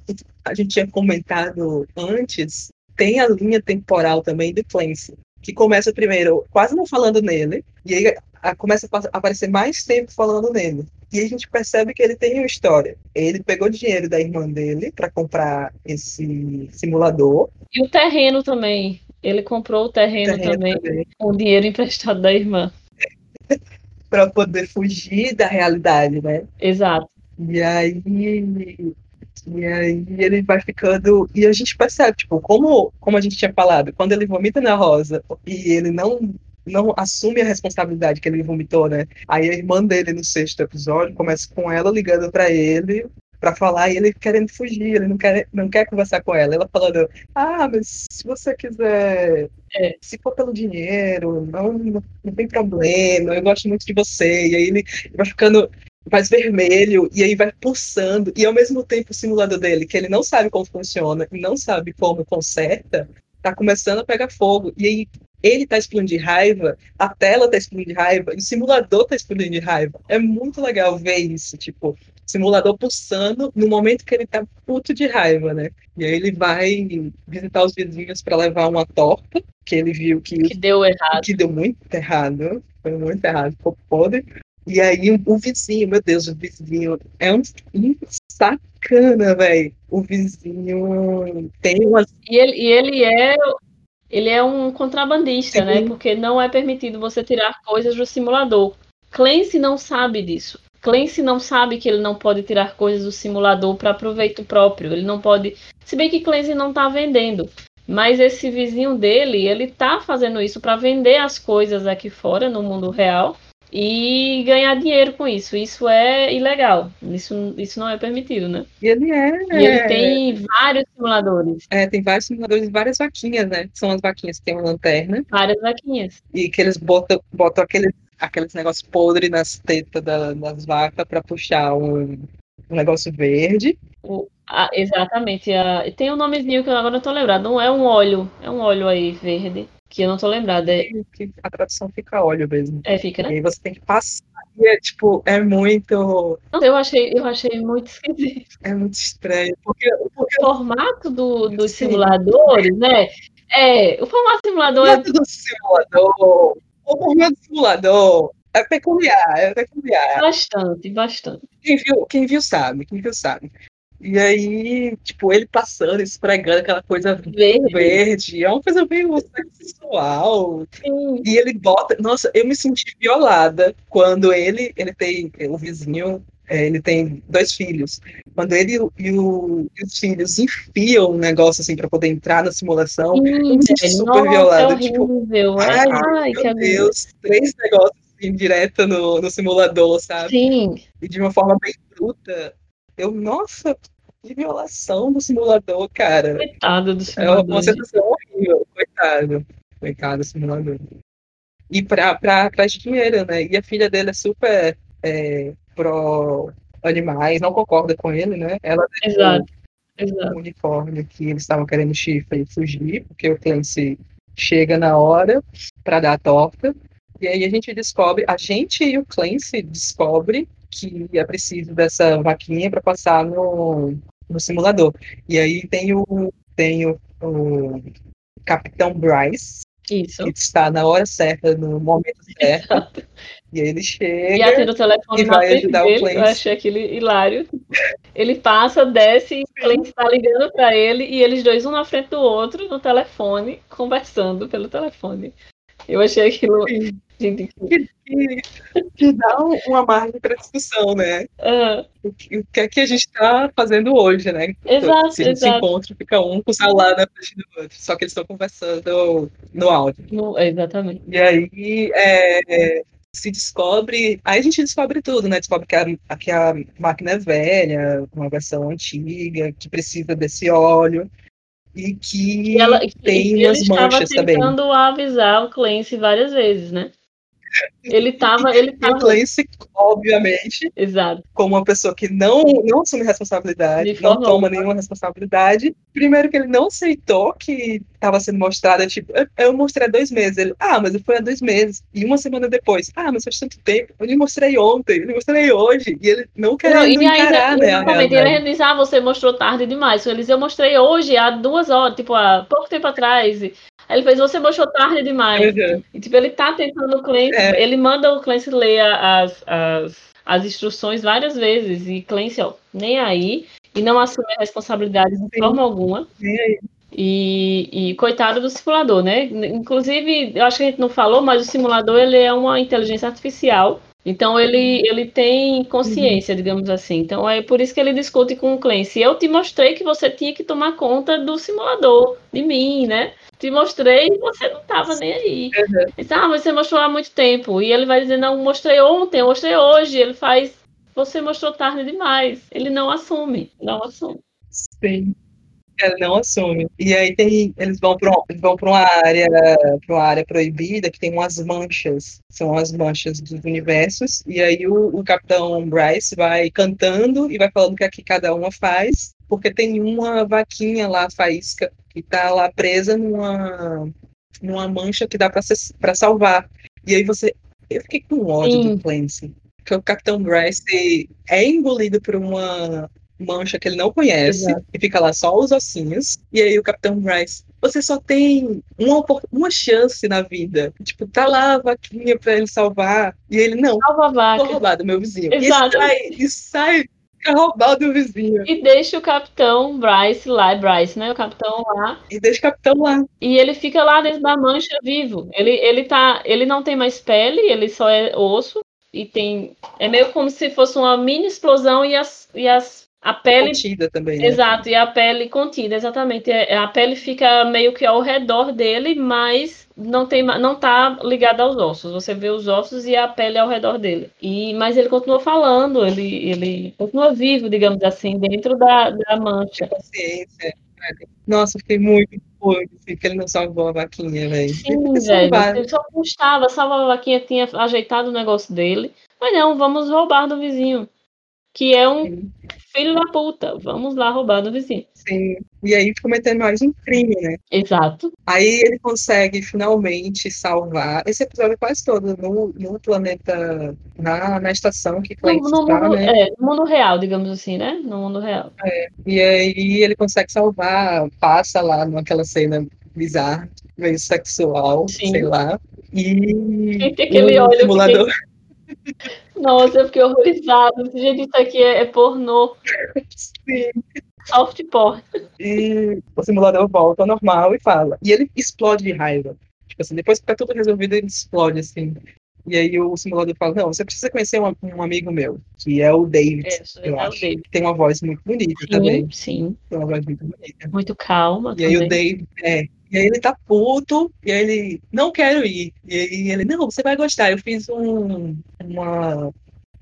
a gente tinha comentado antes, tem a linha temporal também do Clancy, que começa primeiro quase não falando nele, e aí começa a aparecer mais tempo falando nele. E a gente percebe que ele tem uma história. Ele pegou dinheiro da irmã dele para comprar esse simulador. E o terreno também. Ele comprou o terreno, terreno também, também, com dinheiro emprestado da irmã. <laughs> para poder fugir da realidade, né? Exato. E aí, e aí ele vai ficando. E a gente percebe, tipo, como, como a gente tinha falado, quando ele vomita na rosa e ele não não assume a responsabilidade que ele vomitou, né? Aí a irmã dele no sexto episódio começa com ela ligando para ele para falar e ele querendo fugir, ele não quer, não quer conversar com ela. Ela falando, ah, mas se você quiser, é. se for pelo dinheiro, não, não, não, tem problema, eu gosto muito de você. E aí ele vai ficando mais vermelho e aí vai pulsando. E ao mesmo tempo o simulador dele, que ele não sabe como funciona e não sabe como conserta, tá começando a pegar fogo. E aí ele tá explodindo de raiva, a tela tá explodindo de raiva, e o simulador tá explodindo de raiva. É muito legal ver isso, tipo, simulador pulsando no momento que ele tá puto de raiva, né? E aí ele vai visitar os vizinhos para levar uma torta, que ele viu que, que deu errado. Que deu muito errado, foi muito errado, ficou podre. E aí o vizinho, meu Deus, o vizinho é um, um sacana, velho. O vizinho tem umas. E ele, e ele é. Ele é um contrabandista, né? Sim. né? Porque não é permitido você tirar coisas do simulador. Clancy não sabe disso. Clancy não sabe que ele não pode tirar coisas do simulador para proveito próprio. Ele não pode. Se bem que Clancy não está vendendo. Mas esse vizinho dele, ele tá fazendo isso para vender as coisas aqui fora, no mundo real, e ganhar dinheiro com isso. Isso é ilegal. Isso, isso não é permitido, né? E ele é. E ele tem vários simuladores. É, tem vários simuladores e várias vaquinhas, né? São as vaquinhas que tem uma lanterna. Várias vaquinhas. E que eles botam, botam aqueles aqueles negócios podres nas tetas da, das vacas para puxar um, um, negócio verde. O, a, exatamente. A, tem um nomezinho que eu agora não tô lembrado. Não é um óleo, é um óleo aí verde. Que eu não tô lembrada. É... A tradução fica óleo mesmo. É, fica, né? E aí você tem que passar. E é, tipo, é muito. Eu achei, eu achei muito esquisito. É muito estranho. Porque, porque... O formato do, dos simuladores, né? É, o formato simulador. O formato do simulador o formato do simulador é peculiar, é peculiar. Bastante, bastante. Quem viu, quem viu sabe, quem viu sabe. E aí, tipo, ele passando, esfregando aquela coisa verde. verde é uma coisa meio sexual. Sim. E ele bota. Nossa, eu me senti violada quando ele, ele tem o vizinho é, ele tem dois filhos. Quando ele e, o, e os filhos enfiam um negócio assim para poder entrar na simulação, Sim, eu me super nossa, violada. É tipo, ai, ai, meu Deus, três negócios assim, direto no, no simulador, sabe? Sim. E de uma forma bem bruta. Eu, nossa, que violação do simulador, cara. Coitado do simulador. É uma sensação horrível, coitado. Coitado do simulador. E pra, pra, pra dinheiro, né? E a filha dele é super é, pro animais, não concorda com ele, né? Ela Exato. Exato. um uniforme que eles estavam querendo chifre e fugir, porque o Clancy chega na hora para dar a torta. E aí a gente descobre, a gente e o Clancy descobre que é preciso dessa vaquinha para passar no, no simulador. E aí tem o, tem o, o Capitão Bryce, isso. Que está na hora certa, no momento <laughs> certo. Exato. E ele chega e, atende o telefone e vai ajudar dele, o Clancy. Eu achei aquele hilário. Ele passa, desce, e o Clancy está ligando para ele e eles dois, um na frente do outro, no telefone, conversando pelo telefone. Eu achei aquilo. Gente, que, que, que dá uma margem para discussão, né? Uhum. O, que, o que é que a gente está fazendo hoje, né? Exato, se se encontra, fica um com o celular na frente do outro. Só que eles estão conversando no áudio. No, exatamente. E aí é, se descobre. Aí a gente descobre tudo, né? Descobre que a, que a máquina é velha, uma versão antiga, que precisa desse óleo e que e ela, tem e umas manchas também. Ele estava tentando avisar o Clancy várias vezes, né? Ele estava. Ele tava... O Clancy, obviamente, Exato. como uma pessoa que não, não assume responsabilidade, não toma nenhuma responsabilidade. Primeiro que ele não aceitou que estava sendo mostrada, tipo, eu, eu, mostrei há dois meses. Ele, ah, mas foi há dois meses. E uma semana depois, ah, mas faz tanto tempo. Eu lhe mostrei ontem, eu lhe mostrei hoje. E ele não querendo não, encarar, ainda, né? Exatamente, ele diz, ah, você mostrou tarde demais. Eles, eu mostrei hoje, há duas horas, tipo, há pouco tempo atrás. Aí ele fez, você mostrou tarde demais. Uhum. E, tipo, ele tá tentando o Clancy, é. ele manda o Clancy ler as, as, as instruções várias vezes. E Clancy, ó, nem aí. E não assume a responsabilidade de Sim. forma alguma. Nem aí. E, e, coitado do simulador, né? Inclusive, eu acho que a gente não falou, mas o simulador ele é uma inteligência artificial. Então ele, ele tem consciência, uhum. digamos assim. Então é por isso que ele discute com o Clancy. Eu te mostrei que você tinha que tomar conta do simulador, de mim, né? Te mostrei e você não tava nem aí. Uhum. Disse, ah, mas você mostrou há muito tempo. E ele vai dizer, não, mostrei ontem, mostrei hoje. Ele faz, você mostrou tarde demais. Ele não assume, não assume. Sim. Ele não assume. E aí tem, eles vão para vão para uma área, para uma área proibida que tem umas manchas, são as manchas dos universos. E aí o, o capitão Bryce vai cantando e vai falando o que, é que cada uma faz, porque tem uma vaquinha lá, faísca, que tá lá presa numa, numa mancha que dá para salvar. E aí você. Eu fiquei com ódio Sim. do Clancy. Porque o Capitão Bryce é engolido por uma mancha que ele não conhece Exato. e fica lá só os ossinhos. E aí o Capitão Bryce, você só tem uma, uma chance na vida. Tipo, tá lá a vaquinha pra ele salvar. E ele, não, Salva a vaca. vou roubar do meu vizinho. Exato. E sai, e sai Fica roubado do vizinho. E deixa o capitão Bryce lá, Bryce, né? O capitão lá. E deixa o capitão lá. E ele fica lá dentro da mancha vivo. Ele, ele tá. Ele não tem mais pele, ele só é osso. E tem. É meio como se fosse uma mini explosão e as, e as a pele contida também. Né? Exato, e a pele contida, exatamente. É, a pele fica meio que ao redor dele, mas não tem não tá ligada aos ossos. Você vê os ossos e a pele ao redor dele. E mas ele continua falando, ele ele continua vivo, digamos assim, dentro da, da mancha. Paciência. Nossa, fiquei muito puto assim, que ele não salvou a vaquinha, velho. Sim, velho. Ele só custava, salvar a vaquinha, tinha ajeitado o negócio dele. Mas não, vamos roubar do vizinho que é um Sim. filho da puta. Vamos lá roubar do vizinho. Sim. E aí cometendo mais um crime, né? Exato. Aí ele consegue finalmente salvar. Esse episódio é quase todo no, no planeta, na, na estação que Clancy no, no, está, mundo, né? É, no mundo real, digamos assim, né? No mundo real. É. E aí ele consegue salvar, passa lá naquela cena bizarra, meio sexual, Sim. sei lá. E, tem aquele o simulador. Que... Nossa, eu fiquei horrorizada. Gente, isso aqui é, é pornô. <laughs> Sim. Soft porn. E o simulador volta ao normal e fala. E ele explode de raiva. Tipo assim, depois que tá tudo resolvido, ele explode, assim. E aí o simulador fala, não, você precisa conhecer um, um amigo meu, que é o David, é, eu é acho. David. Tem uma voz muito bonita sim, também. Sim, Tem uma voz muito bonita. Muito calma E também. aí o David, é, e aí ele tá puto, e aí ele, não quero ir. E aí ele, não, você vai gostar, eu fiz um, uma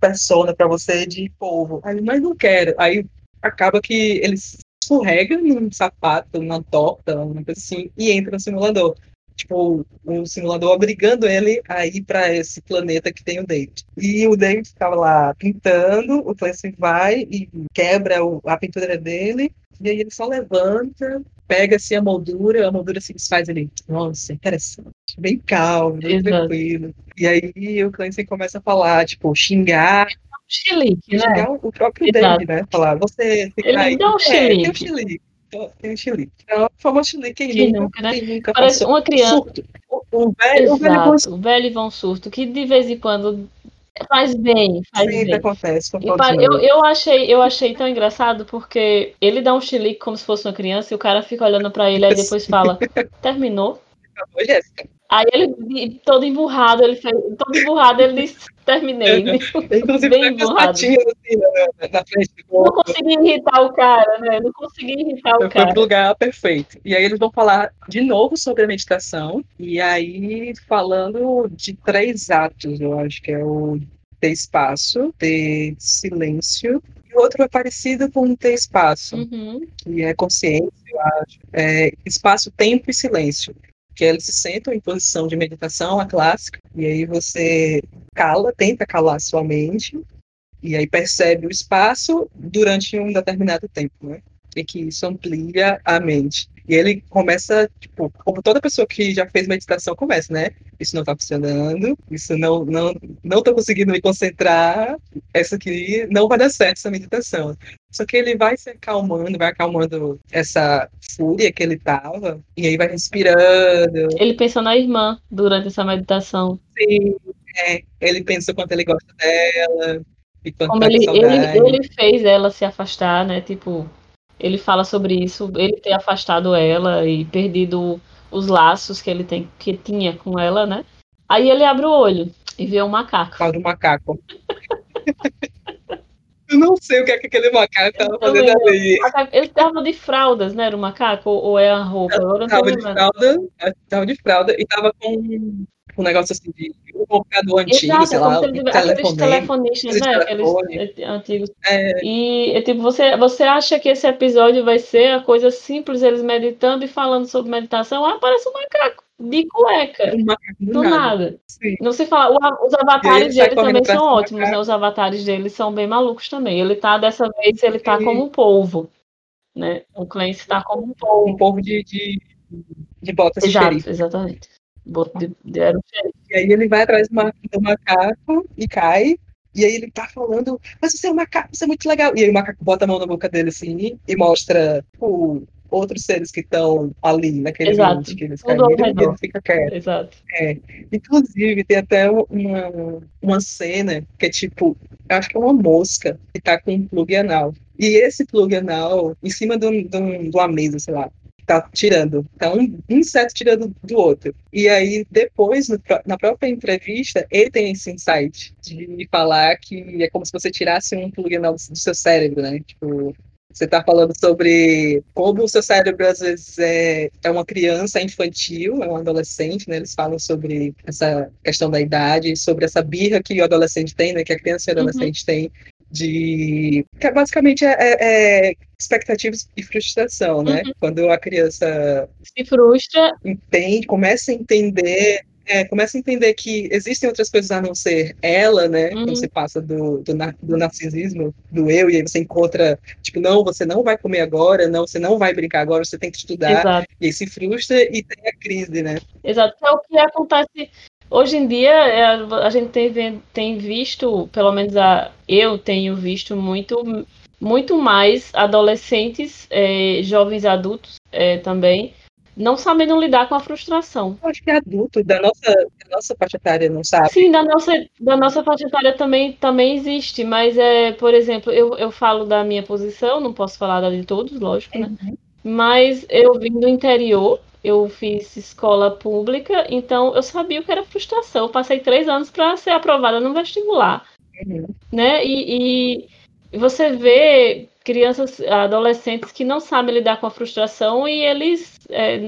persona para você de povo. Aí, mas não quero. Aí acaba que ele escorrega num sapato, numa torta, uma coisa assim, e entra no simulador. Tipo, o simulador obrigando ele a ir para esse planeta que tem o David. E o David estava lá pintando, o Clancy vai e quebra a pintura dele, e aí ele só levanta, pega-se a moldura, a moldura se desfaz ali. Nossa, interessante. Bem calmo, bem Exato. tranquilo. E aí o Clancy começa a falar, tipo, xingar. Chilique, né? o próprio Exato. David, né? Falar, você fica Ele aí. dá um chilique. É, tem um chilique. Tem um chilique. Então, o famoso chilique quem nunca, né? nunca Parece uma criança. Surto. O, velho, o velho, o velho Ivão Surto, que de vez em quando Faz bem, faz Sempre bem. acontece com eu, eu, achei, eu achei tão engraçado porque ele dá um chilique como se fosse uma criança e o cara fica olhando para ele e depois fala, <laughs> terminou? Acabou, Jéssica. Aí ele, todo emburrado, ele fez, todo emburrado, ele disse, terminei. <laughs> Inclusive, <laughs> bem emburrado. Assim, né, na frente do Não consegui irritar o cara, né? Não consegui irritar o cara. Foi pro lugar perfeito. E aí eles vão falar de novo sobre a meditação, e aí falando de três atos, eu acho que é o ter espaço, ter silêncio, e o outro é parecido com ter espaço, uhum. que é consciência, eu acho. É espaço, tempo e silêncio que eles se sentam em posição de meditação, a clássica, e aí você cala, tenta calar sua mente, e aí percebe o espaço durante um determinado tempo, né? E que isso amplia a mente. E ele começa, tipo, como toda pessoa que já fez meditação começa, né? Isso não tá funcionando, isso não, não, não tô conseguindo me concentrar, essa aqui não vai dar certo, essa meditação. Só que ele vai se acalmando, vai acalmando essa fúria que ele tava, e aí vai respirando. Ele pensou na irmã durante essa meditação. Sim, é, ele pensa quanto ele gosta dela. E quanto Como tá ele, ele, ele fez ela se afastar, né? Tipo, ele fala sobre isso, ele ter afastado ela e perdido os laços que ele tem, que tinha com ela, né? Aí ele abre o olho e vê um macaco. Fala do macaco. <laughs> Eu não sei o que, é que aquele macaco estava fazendo ali. Ele estava de fraldas, né? Era o macaco ou é a roupa? Estava de fralda, estava de fralda e estava com um negócio assim de um computador antigo, Exato, sei é lá, um telefone, telefonistas, né? Aqueles antigos. É. E é, tipo, você, você acha que esse episódio vai ser a coisa simples, eles meditando e falando sobre meditação? Ah, parece um macaco de cueca. Um macaco do, do nada. nada. Não se fala. os avatares dele também são ótimos, né? Os avatares dele são bem malucos também. Ele tá, dessa vez, ele tá como um polvo. Né? O Clancy tá como um polvo. Um polvo de, de, de botas Exato, de Exatamente. De, de, era e aí ele vai atrás do macaco e cai. E aí ele tá falando, mas você é um macaco, você é muito legal. E aí o macaco bota a mão na boca dele assim e mostra o, outros seres que estão ali naquele Exato. ambiente que eles caíram e ele fica quieto. Exato. É. Inclusive, tem até uma, uma cena que é tipo, eu acho que é uma mosca que tá com um plug anal. E esse plug anal, em cima de, um, de, um, de uma mesa, sei lá, tá tirando. Tá um inseto tirando do outro. E aí, depois, no, na própria entrevista, ele tem esse insight de falar que é como se você tirasse um plug do, do seu cérebro, né? Tipo, você está falando sobre como o seu cérebro, às vezes, é, é uma criança infantil, é um adolescente, né? Eles falam sobre essa questão da idade, sobre essa birra que o adolescente tem, né? Que a criança e o uhum. adolescente uhum. têm de que basicamente é, é, é, expectativas e frustração, né? Uhum. Quando a criança se frustra, entende, começa a entender, é, começa a entender que existem outras coisas a não ser ela, né? Uhum. Quando você passa do, do, do, narcisismo, do eu, e aí você encontra, tipo, não, você não vai comer agora, não, você não vai brincar agora, você tem que estudar. Exato. E aí se frustra e tem a crise, né? Exato. É o que acontece Hoje em dia, é, a gente tem, tem visto, pelo menos a, eu tenho visto muito, muito mais adolescentes, é, jovens adultos é, também, não sabendo lidar com a frustração. Eu acho que adulto da nossa, da nossa faixa etária não sabe. Sim, da nossa, da nossa faixa etária também, também existe, mas, é, por exemplo, eu, eu falo da minha posição, não posso falar da de todos, lógico, né? Uhum. Mas eu vim do interior, eu fiz escola pública, então eu sabia o que era frustração. Eu passei três anos para ser aprovada no vestibular. Uhum. Né? E, e, você vê crianças, adolescentes que não sabem lidar com a frustração e eles, é,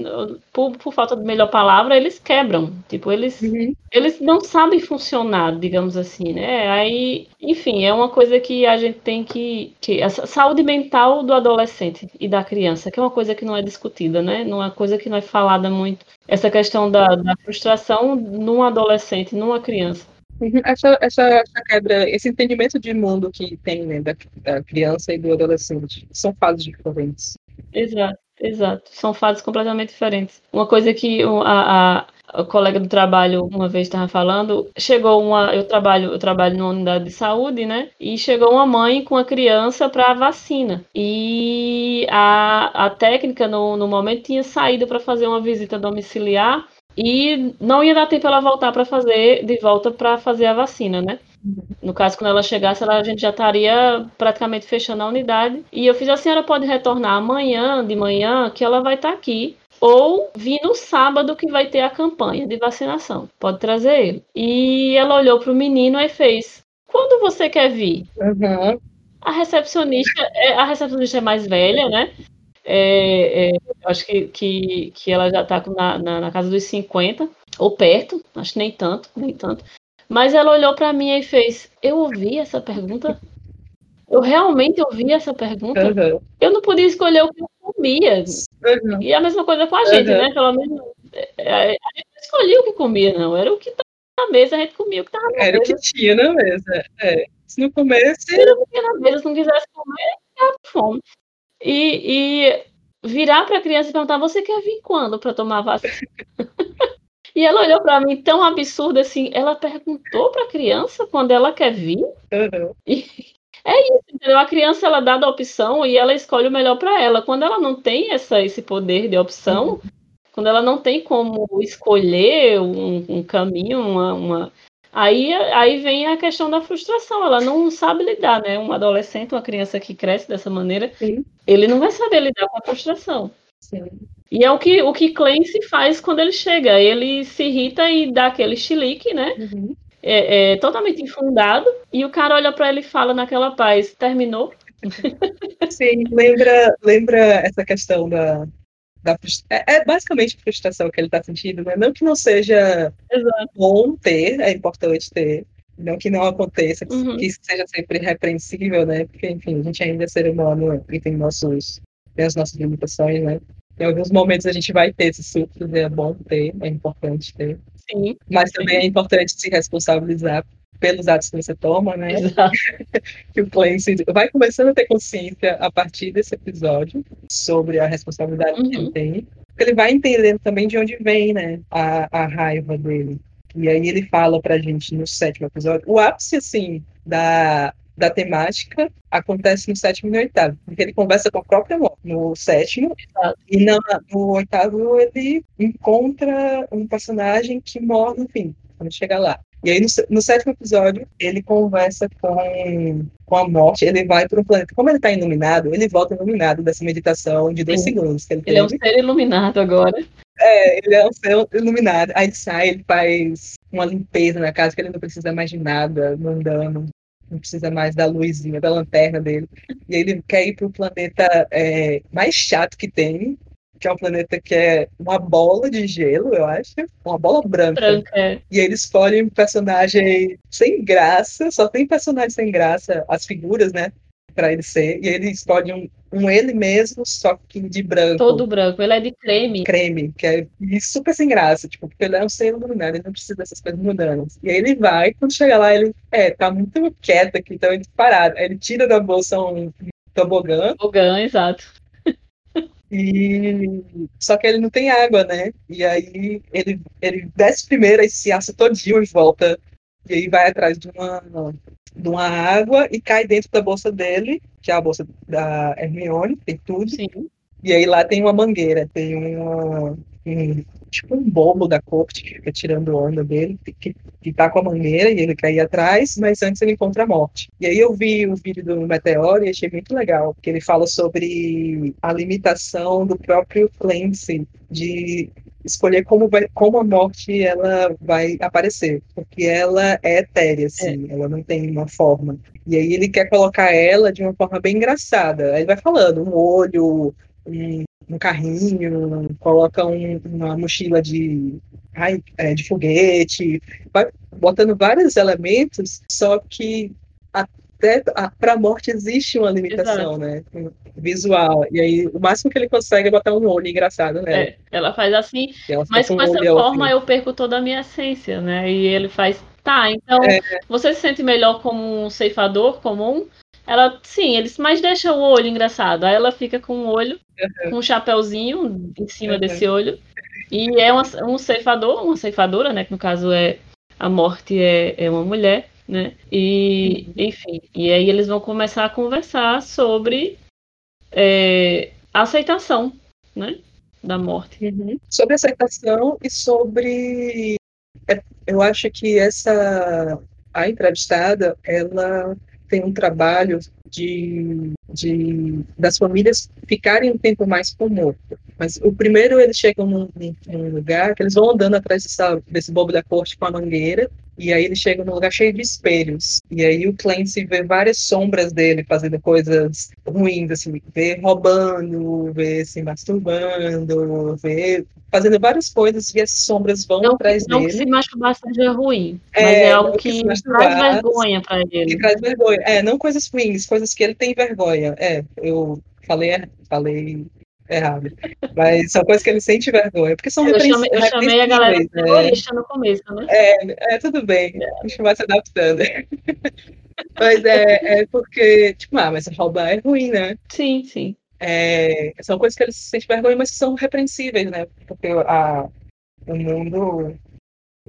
por, por, falta de melhor palavra, eles quebram. Tipo, eles, uhum. eles não sabem funcionar, digamos assim, né? Aí, enfim, é uma coisa que a gente tem que, que. A saúde mental do adolescente e da criança, que é uma coisa que não é discutida, né? Não é uma coisa que não é falada muito. Essa questão da, da frustração num adolescente, numa criança. Uhum. Essa, essa, essa, quebra, esse entendimento de mundo que tem né, da, da, criança e do adolescente, são fases diferentes. Exato, exato. São fases completamente diferentes. Uma coisa que a, a, a colega do trabalho uma vez estava falando, chegou uma, eu trabalho, eu trabalho numa unidade de saúde, né? E chegou uma mãe com a criança para vacina. E a, a técnica no, no momento tinha saído para fazer uma visita domiciliar e não ia dar tempo ela voltar para fazer, de volta para fazer a vacina, né? No caso, quando ela chegasse, ela, a gente já estaria praticamente fechando a unidade. E eu fiz a senhora pode retornar amanhã, de manhã, que ela vai estar tá aqui. Ou vir no sábado que vai ter a campanha de vacinação. Pode trazer ele. E ela olhou para o menino e fez: Quando você quer vir? Uhum. A recepcionista, é, a recepcionista é mais velha, né? É, é, acho que, que, que ela já está na, na, na, casa dos 50, ou perto, acho que nem tanto, nem tanto. Mas ela olhou para mim e fez: Eu ouvi essa pergunta? Eu realmente ouvi essa pergunta? Uhum. Eu não podia escolher o que eu comia. Uhum. E a mesma coisa com a gente, uhum. né? Pelo menos é, é, a gente não escolhia o que comia, não. Era o que estava na mesa, a gente comia o que estava na Era mesa. Era o que tinha na mesa. É. Se não comesse. Era o que tinha na mesa, se não quisesse comer, ficava com fome e, e virar para a criança e perguntar: Você quer vir quando para tomar vacina? <laughs> e ela olhou para mim tão absurda assim. Ela perguntou para a criança quando ela quer vir. Uhum. E, é isso, entendeu? A criança ela dá a opção e ela escolhe o melhor para ela. Quando ela não tem essa, esse poder de opção, uhum. quando ela não tem como escolher um, um caminho, uma, uma Aí, aí vem a questão da frustração, ela não sabe lidar, né? Um adolescente, uma criança que cresce dessa maneira, Sim. ele não vai saber lidar com a frustração. Sim. E é o que o que Clancy faz quando ele chega. Ele se irrita e dá aquele chilique, né? Uhum. É, é, totalmente infundado. E o cara olha para ele e fala naquela paz: terminou? <laughs> Sim, lembra, lembra essa questão da, da é, é, basicamente a frustração que ele está sentindo, né? Não que não seja Exato. bom ter, é importante ter, não que não aconteça, que, uhum. que isso seja sempre repreensível, né? Porque, enfim, a gente ainda é ser humano e tem, nossos, tem as nossas limitações, né? Em alguns momentos a gente vai ter esse surto, é bom ter, é importante ter. Sim. Mas também é importante se responsabilizar pelos atos que você toma, né? Exato. <laughs> que o Clancy vai começando a ter consciência a partir desse episódio sobre a responsabilidade uhum. que ele uhum. tem. Ele vai entendendo também de onde vem, né, a, a raiva dele. E aí ele fala pra gente no sétimo episódio, o ápice, assim, da, da temática acontece no sétimo e no oitavo, porque ele conversa com a própria morte no sétimo, Exato. e no, no oitavo ele encontra um personagem que morre, enfim, quando chega lá. E aí, no, no, sétimo episódio, ele conversa com, com a morte, ele vai para um planeta. Como ele está iluminado, ele volta iluminado dessa meditação de dois Sim. segundos. ele, ele é um ser iluminado agora. É, ele é um ser iluminado. Aí ele sai, ele faz uma limpeza na casa, que ele não precisa mais de nada, mundano. Não precisa mais da luzinha, da lanterna dele. E ele quer ir para o planeta é, mais chato que tem, que é um planeta que é uma bola de gelo, eu acho, uma bola branca. branca. É. E eles escolhem um personagem sem graça, só tem personagem sem graça, as figuras, né? Pra ele ser. E ele escolhe um, um ele mesmo, só que de branco. Todo branco, ele é de creme. Creme, que é super sem graça, tipo, porque ele é um ser iluminado, ele não precisa dessas coisas mudanas. E aí ele vai, quando chega lá, ele é, tá muito quieto aqui, então ele parado. Aí ele tira da bolsa um tobogã. Tobogã, exato. E só que ele não tem água, né? E aí ele, ele desce primeiro e se assa todinho e volta. E aí vai atrás de uma, de uma água e cai dentro da bolsa dele, que é a bolsa da Hermione, tem tudo. Sim. E aí lá tem uma mangueira, tem uma, um tipo um bobo da corte que fica tirando onda dele, que, que tá com a mangueira e ele quer ir atrás, mas antes ele encontra a morte. E aí eu vi o vídeo do Meteoro e achei muito legal, que ele fala sobre a limitação do próprio Clancy de escolher como, vai, como a morte ela vai aparecer, porque ela é etérea, assim, é. ela não tem uma forma. E aí ele quer colocar ela de uma forma bem engraçada. Aí ele vai falando, um olho, um, um carrinho, coloca um, uma mochila de, ai, é, de foguete, vai botando vários elementos, só que até para a morte existe uma limitação, Exato. né? Visual. E aí, o máximo que ele consegue é botar um olho engraçado, né? É, ela faz assim, ela mas com essa forma assim. eu perco toda a minha essência, né? E ele faz, tá, então é. você se sente melhor como um ceifador comum? Ela, sim, eles mais deixam o olho engraçado. Aí ela fica com o olho, uhum. com um chapéuzinho em cima uhum. desse olho. E é uma, um ceifador, uma ceifadora, né? Que no caso é a morte é, é uma mulher né? E, uhum. enfim, e aí eles vão começar a conversar sobre é, a aceitação, né? Da morte. Uhum. Sobre aceitação e sobre. É, eu acho que essa. A entrevistada, ela tem um trabalho de, de das famílias ficarem um tempo mais com o morto. Mas o primeiro eles chegam num, num, lugar que eles vão andando atrás dessa, desse bobo da corte com a mangueira e aí eles chegam num lugar cheio de espelhos. E aí o Clancy vê várias sombras dele fazendo coisas ruins, assim, vê roubando, vê se masturbando, vê fazendo várias coisas e as sombras vão não, atrás não dele. Não que se masturbar seja ruim, é, mas é algo que, que traz vergonha para ele. Que traz vergonha. É, não coisas ruins, coisas que ele tem vergonha. É, eu falei, falei errado. Mas são coisas que ele sente vergonha. Porque são Eu chamei, eu chamei a galera de terrorista né? no começo, né? É, é tudo bem. É. A gente vai se adaptando. mas é, é porque, tipo, ah, mas roubar é ruim, né? Sim, sim. É, são coisas que ele se sente vergonha, mas que são repreensíveis, né? Porque a, o mundo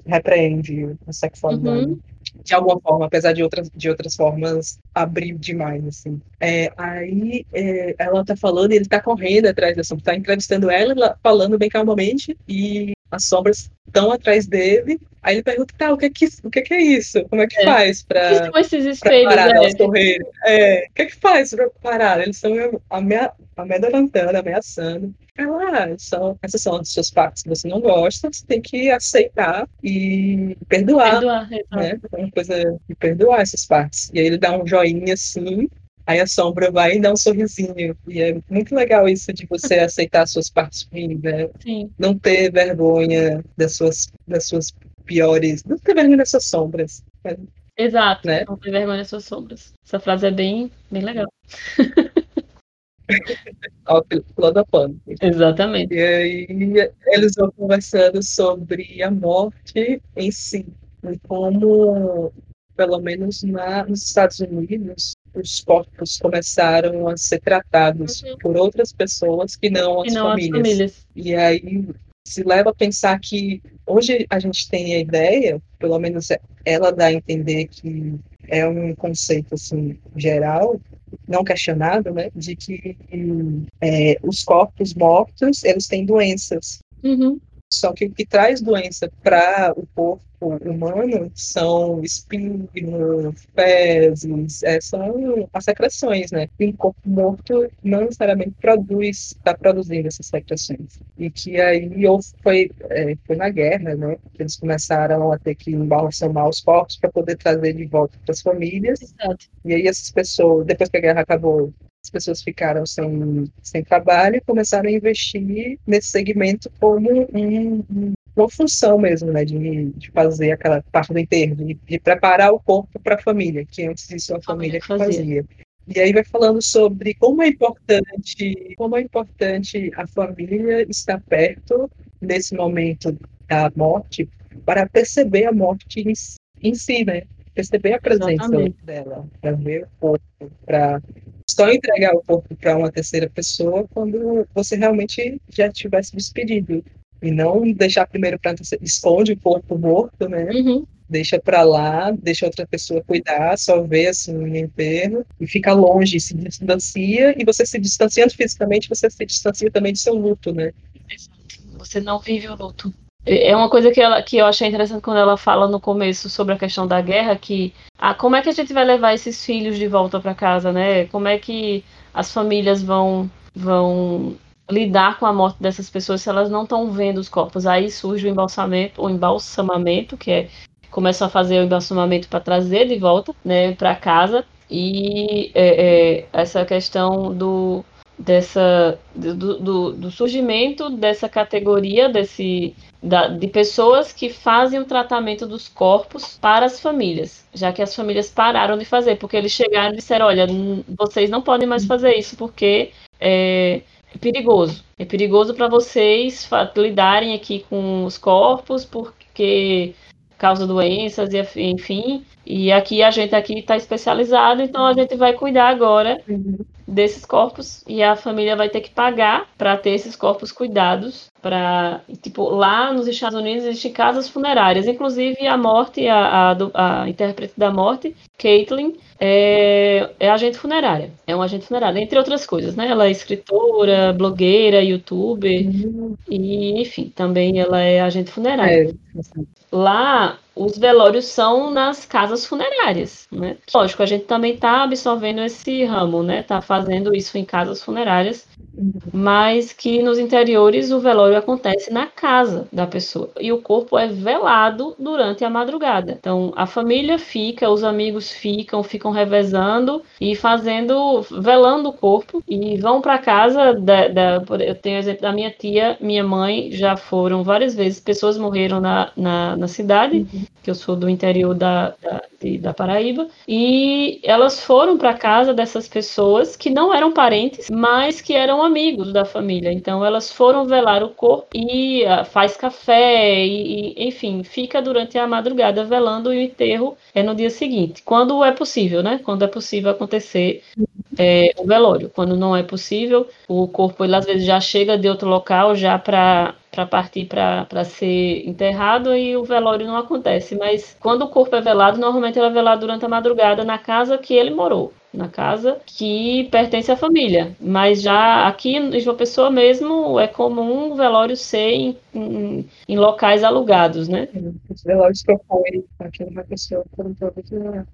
repreende a sexualidade. Uhum. De alguma forma, apesar de outras, de outras formas abrir demais, assim. É, aí é, ela tá falando e ele tá correndo atrás da sombra, tá entrevistando ela falando bem calmamente, e as sombras estão atrás dele. Aí ele pergunta, tá, o que é, que, o que é, que é isso? Como é que é. faz para parar elas correrem? É, o que é que faz para parar? Eles estão amedrontando, ameaçando. Ela, ah, são, essas são as suas partes que você não gosta, você tem que aceitar e perdoar. Perdoar, né? É uma coisa de perdoar essas partes. E aí ele dá um joinha assim, Aí a sombra vai e dá um sorrisinho. E é muito legal isso de você <laughs> aceitar suas partes ruins, né? Sim. Não ter vergonha das suas, das suas piores. Não ter vergonha das suas sombras. Exato, né? não ter vergonha das suas sombras. Essa frase é bem, bem legal. <laughs> Ó, da pano. Exatamente. E aí eles vão conversando sobre a morte em si. E como, pelo menos na, nos Estados Unidos, os corpos começaram a ser tratados uhum. por outras pessoas que não, as, não famílias. as famílias. E aí se leva a pensar que hoje a gente tem a ideia, pelo menos ela dá a entender que é um conceito assim geral, não questionado, né, de que é, os corpos mortos eles têm doenças. Uhum. Só que o que traz doença para o corpo humano são espinho, fezes, é, são as secreções, né? E o corpo morto não necessariamente produz, está produzindo essas secreções. E que aí ou foi, é, foi na guerra, né? Que eles começaram a ter que embalsamar os corpos para poder trazer de volta para as famílias. Exato. E aí essas pessoas, depois que a guerra acabou, as pessoas ficaram sem, sem trabalho e começaram a investir nesse segmento como um, um, uma função mesmo, né, de, de fazer aquela parte do enterro, de, de preparar o corpo para a família, que antes disso a família fazia. fazia. E aí vai falando sobre como é importante, como é importante a família estar perto nesse momento da morte para perceber a morte em, em si, né? Perceber a presença Exatamente. dela, para ver o corpo, para só entregar o corpo para uma terceira pessoa quando você realmente já tivesse despedido. E não deixar primeiro para esconde o corpo morto, né? Uhum. Deixa para lá, deixa outra pessoa cuidar, só vê assim o enterro e fica longe, se distancia e você se distanciando fisicamente, você se distancia também do seu luto, né? você não vive o luto. É uma coisa que, ela, que eu achei interessante quando ela fala no começo sobre a questão da guerra, que ah, como é que a gente vai levar esses filhos de volta para casa, né? Como é que as famílias vão, vão lidar com a morte dessas pessoas se elas não estão vendo os corpos? Aí surge o embalsamento, o embalsamamento, que é começam a fazer o embalsamamento para trazer de volta, né, para casa. E é, é, essa questão do dessa do, do, do, surgimento dessa categoria desse da, de pessoas que fazem o tratamento dos corpos para as famílias, já que as famílias pararam de fazer, porque eles chegaram e disseram, olha, vocês não podem mais fazer isso porque é, é perigoso, é perigoso para vocês lidarem aqui com os corpos, porque causa doenças e enfim. E aqui a gente aqui está especializado, então a gente vai cuidar agora uhum. desses corpos e a família vai ter que pagar para ter esses corpos cuidados. Para tipo lá nos Estados Unidos existem casas funerárias, inclusive a morte, a, a, a intérprete da morte, Caitlin, é, é agente funerária. É um agente funerário, entre outras coisas, né? Ela é escritora, blogueira, youtuber, uhum. e enfim, também ela é agente funerária. É. Lá, os velórios são nas casas funerárias, né? Lógico, a gente também está absorvendo esse ramo, né? Tá fazendo isso em casas funerárias mas que nos interiores o velório acontece na casa da pessoa e o corpo é velado durante a madrugada. Então a família fica, os amigos ficam, ficam revezando e fazendo, velando o corpo e vão para casa. Da, da, eu tenho o exemplo da minha tia, minha mãe já foram várias vezes, pessoas morreram na, na, na cidade, uhum. que eu sou do interior da, da, de, da Paraíba, e elas foram para casa dessas pessoas que não eram parentes, mas que eram amigos da família. Então elas foram velar o corpo e uh, faz café e, e, enfim, fica durante a madrugada velando e o enterro é no dia seguinte, quando é possível, né? Quando é possível acontecer é, o velório. Quando não é possível, o corpo ele às vezes já chega de outro local já para para partir para ser enterrado e o velório não acontece. Mas quando o corpo é velado, normalmente ele é velado durante a madrugada na casa que ele morou na casa que pertence à família. Mas já aqui em João Pessoa mesmo é comum o velório ser em, em, em locais alugados, né? Os velórios que eu fui aqui em João Pessoa foram todos na,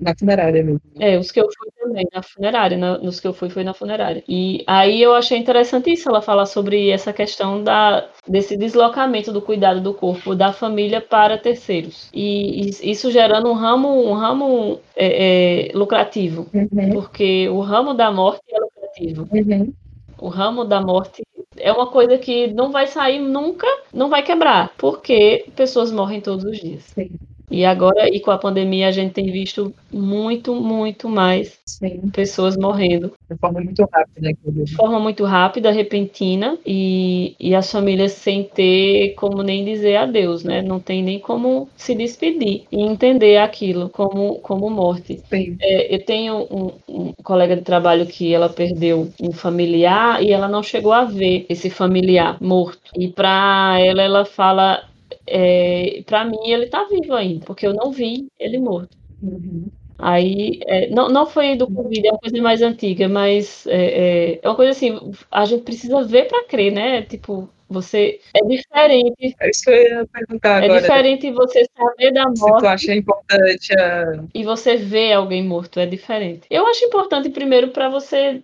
na, funerária mesmo. É, os que eu fui também, na funerária, na, nos que eu fui foi na funerária. E aí eu achei interessantíssimo ela falar sobre essa questão da, desse deslocamento do cuidado do corpo da família para terceiros. E, e isso gerando um ramo, um ramo é, é, lucrativo, uhum. porque o ramo da morte é lucrativo. Uhum. O ramo da morte é uma coisa que não vai sair nunca, não vai quebrar, porque pessoas morrem todos os dias. Sim. E agora, e com a pandemia, a gente tem visto muito, muito mais Sim. pessoas morrendo. De forma muito rápida. De forma muito rápida, repentina, e, e as famílias sem ter como nem dizer adeus, né? Não tem nem como se despedir e entender aquilo como, como morte. É, eu tenho um, um colega de trabalho que ela perdeu um familiar e ela não chegou a ver esse familiar morto. E para ela, ela fala é, para mim ele está vivo ainda, porque eu não vi ele morto. Uhum. Aí, é, não, não foi do Covid, é uma coisa mais antiga, mas é, é, é uma coisa assim, a gente precisa ver para crer, né? Tipo, você é diferente. É isso que eu ia perguntar é agora. É diferente você saber da morte. Se tu acha importante a... E você ver alguém morto, é diferente. Eu acho importante primeiro para você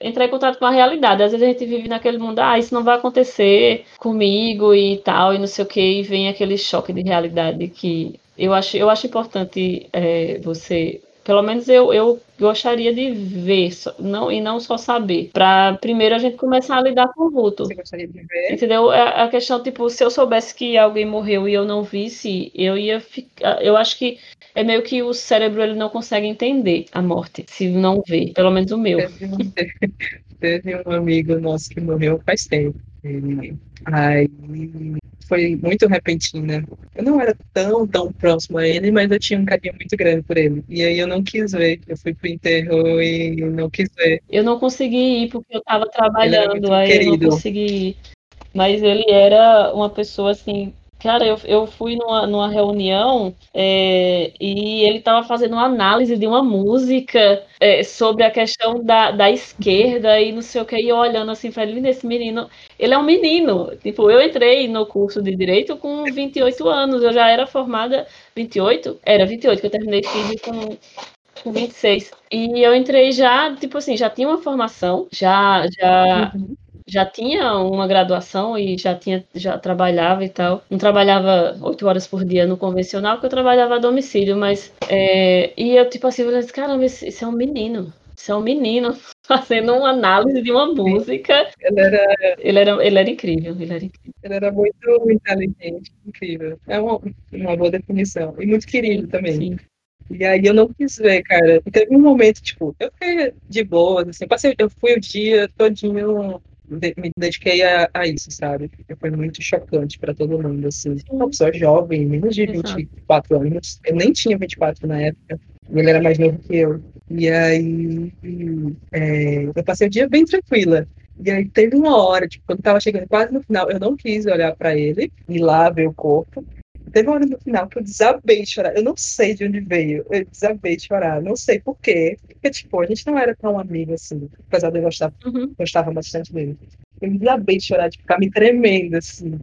entrar em contato com a realidade. Às vezes a gente vive naquele mundo, ah, isso não vai acontecer comigo e tal, e não sei o que, e vem aquele choque de realidade que eu acho, eu acho importante é, você. Pelo menos eu, eu gostaria de ver não, e não só saber. Para primeiro a gente começar a lidar com o luto. Você gostaria de ver? Entendeu? A, é, a questão, tipo, se eu soubesse que alguém morreu e eu não visse, eu ia ficar. Eu acho que é meio que o cérebro ele não consegue entender a morte, se não vê, pelo menos o meu. Teve um amigo nosso que morreu faz tempo. Aí foi muito repentina. Eu não era tão, tão próximo a ele, mas eu tinha um carinho muito grande por ele. E aí eu não quis ver. Eu fui pro enterro e não quis ver. Eu não consegui ir porque eu tava trabalhando, aí querido. eu não consegui ir. Mas ele era uma pessoa assim Cara, eu, eu fui numa, numa reunião é, e ele estava fazendo uma análise de uma música é, sobre a questão da, da esquerda e não sei o que, e olhando assim ele, esse menino, ele é um menino. Tipo, eu entrei no curso de Direito com 28 anos, eu já era formada, 28? Era 28, que eu terminei FIB com, com 26. E eu entrei já, tipo assim, já tinha uma formação, já, já, uhum já tinha uma graduação e já tinha já trabalhava e tal. Não trabalhava oito horas por dia no convencional, porque eu trabalhava a domicílio, mas é, e eu tipo assim, eu falei, caramba, isso é um menino. Isso é um menino <laughs> fazendo uma análise de uma música. Ele era, ele era, ele era incrível, ele era incrível. Ele era muito inteligente, incrível. É uma, uma boa definição. E muito querido também. Sim. E aí eu não quis ver, cara. Teve um momento, tipo, eu fiquei de boa, assim, passei, eu fui o dia todinho me dediquei a, a, isso, sabe? Foi muito chocante para todo mundo, assim. Uma pessoa jovem, menos de 24 anos. Eu nem tinha 24 na época. Ele era mais novo que eu. E aí, é, eu passei o dia bem tranquila. E aí teve uma hora, tipo, quando tava chegando quase no final, eu não quis olhar para ele e lá ver o corpo. Teve uma hora no final que eu desabei de chorar. Eu não sei de onde veio. Eu desabei de chorar. Não sei por quê. Porque, tipo, a gente não era tão amigo assim. Apesar de eu gostar, uhum. gostava bastante dele. Eu desabei de chorar, de ficar me tremendo, assim.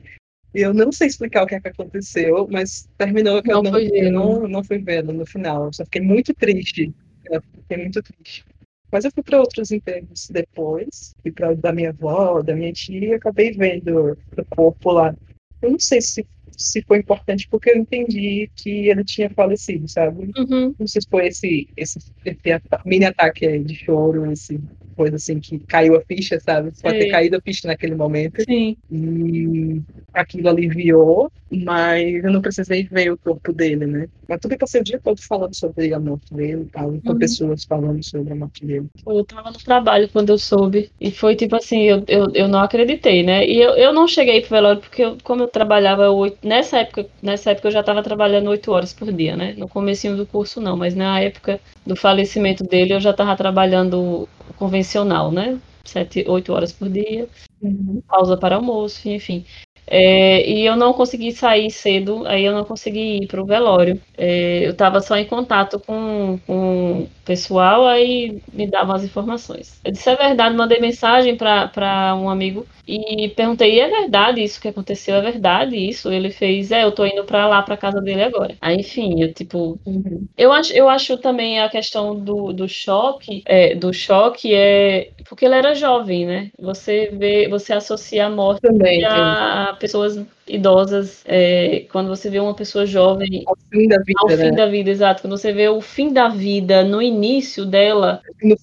Eu não sei explicar o que, é que aconteceu, mas terminou que não eu, não, eu não, não fui vendo no final. Eu só fiquei muito triste. Eu fiquei muito triste. Mas eu fui para outros enterros depois. Fui para da minha avó, da minha tia, e acabei vendo o corpo lá. Eu não sei se se foi importante porque eu entendi que ele tinha falecido, sabe? Uhum. Não sei se foi esse, esse, esse mini ataque de choro, esse coisa assim que caiu a ficha, sabe? Pode ter caído a ficha naquele momento. Sim. E aquilo aliviou, mas eu não precisei ver o corpo dele, né? Mas também passei o dia todo falando sobre a morte dele, tal, com uhum. pessoas falando sobre a morte dele. Eu tava no trabalho quando eu soube, e foi tipo assim, eu, eu, eu não acreditei, né? E eu, eu não cheguei pro velório porque, eu, como eu trabalhava oito nessa época, nessa época eu já estava trabalhando oito horas por dia, né? No comecinho do curso não, mas na época do falecimento dele eu já estava trabalhando convencional, né? Sete, oito horas por dia, uhum. pausa para almoço, enfim. É, e eu não consegui sair cedo, aí eu não consegui ir para o velório. É, eu estava só em contato com, com o pessoal, aí me davam as informações. Eu disse, é verdade, mandei mensagem para um amigo e perguntei, é verdade isso que aconteceu? É verdade isso? Ele fez, é, eu tô indo para lá, para casa dele agora. Aí, enfim, eu tipo, uhum. eu acho, eu acho também a questão do, do choque, é, do choque é porque ele era jovem, né? Você vê, você associa a morte também, a, a pessoas idosas, é, quando você vê uma pessoa jovem ao fim da vida, ao né? fim da vida, exato, quando você vê o fim da vida no início dela, no,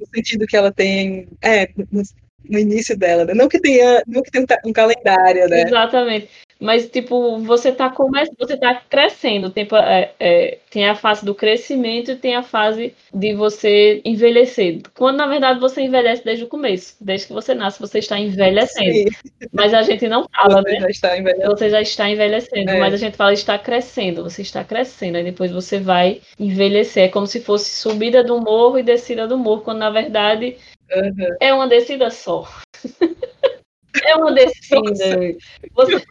no sentido que ela tem, é, no, no início dela, né? Não que tenha, não que tenha um, calendário, né? Exatamente. Mas, tipo, você tá começando, você tá crescendo. Tem, é, é, tem a fase do crescimento e tem a fase de você envelhecer. Quando, na verdade, você envelhece desde o começo. Desde que você nasce, você está envelhecendo. Sim. Mas a gente não fala, você né? Já está envelhecendo. Você já está envelhecendo. É. Mas a gente fala está crescendo. Você está crescendo. Aí depois você vai envelhecer. É como se fosse subida do morro e descida do morro. Quando, na verdade, Uhum. É uma descida só. <laughs> é uma descida. Você...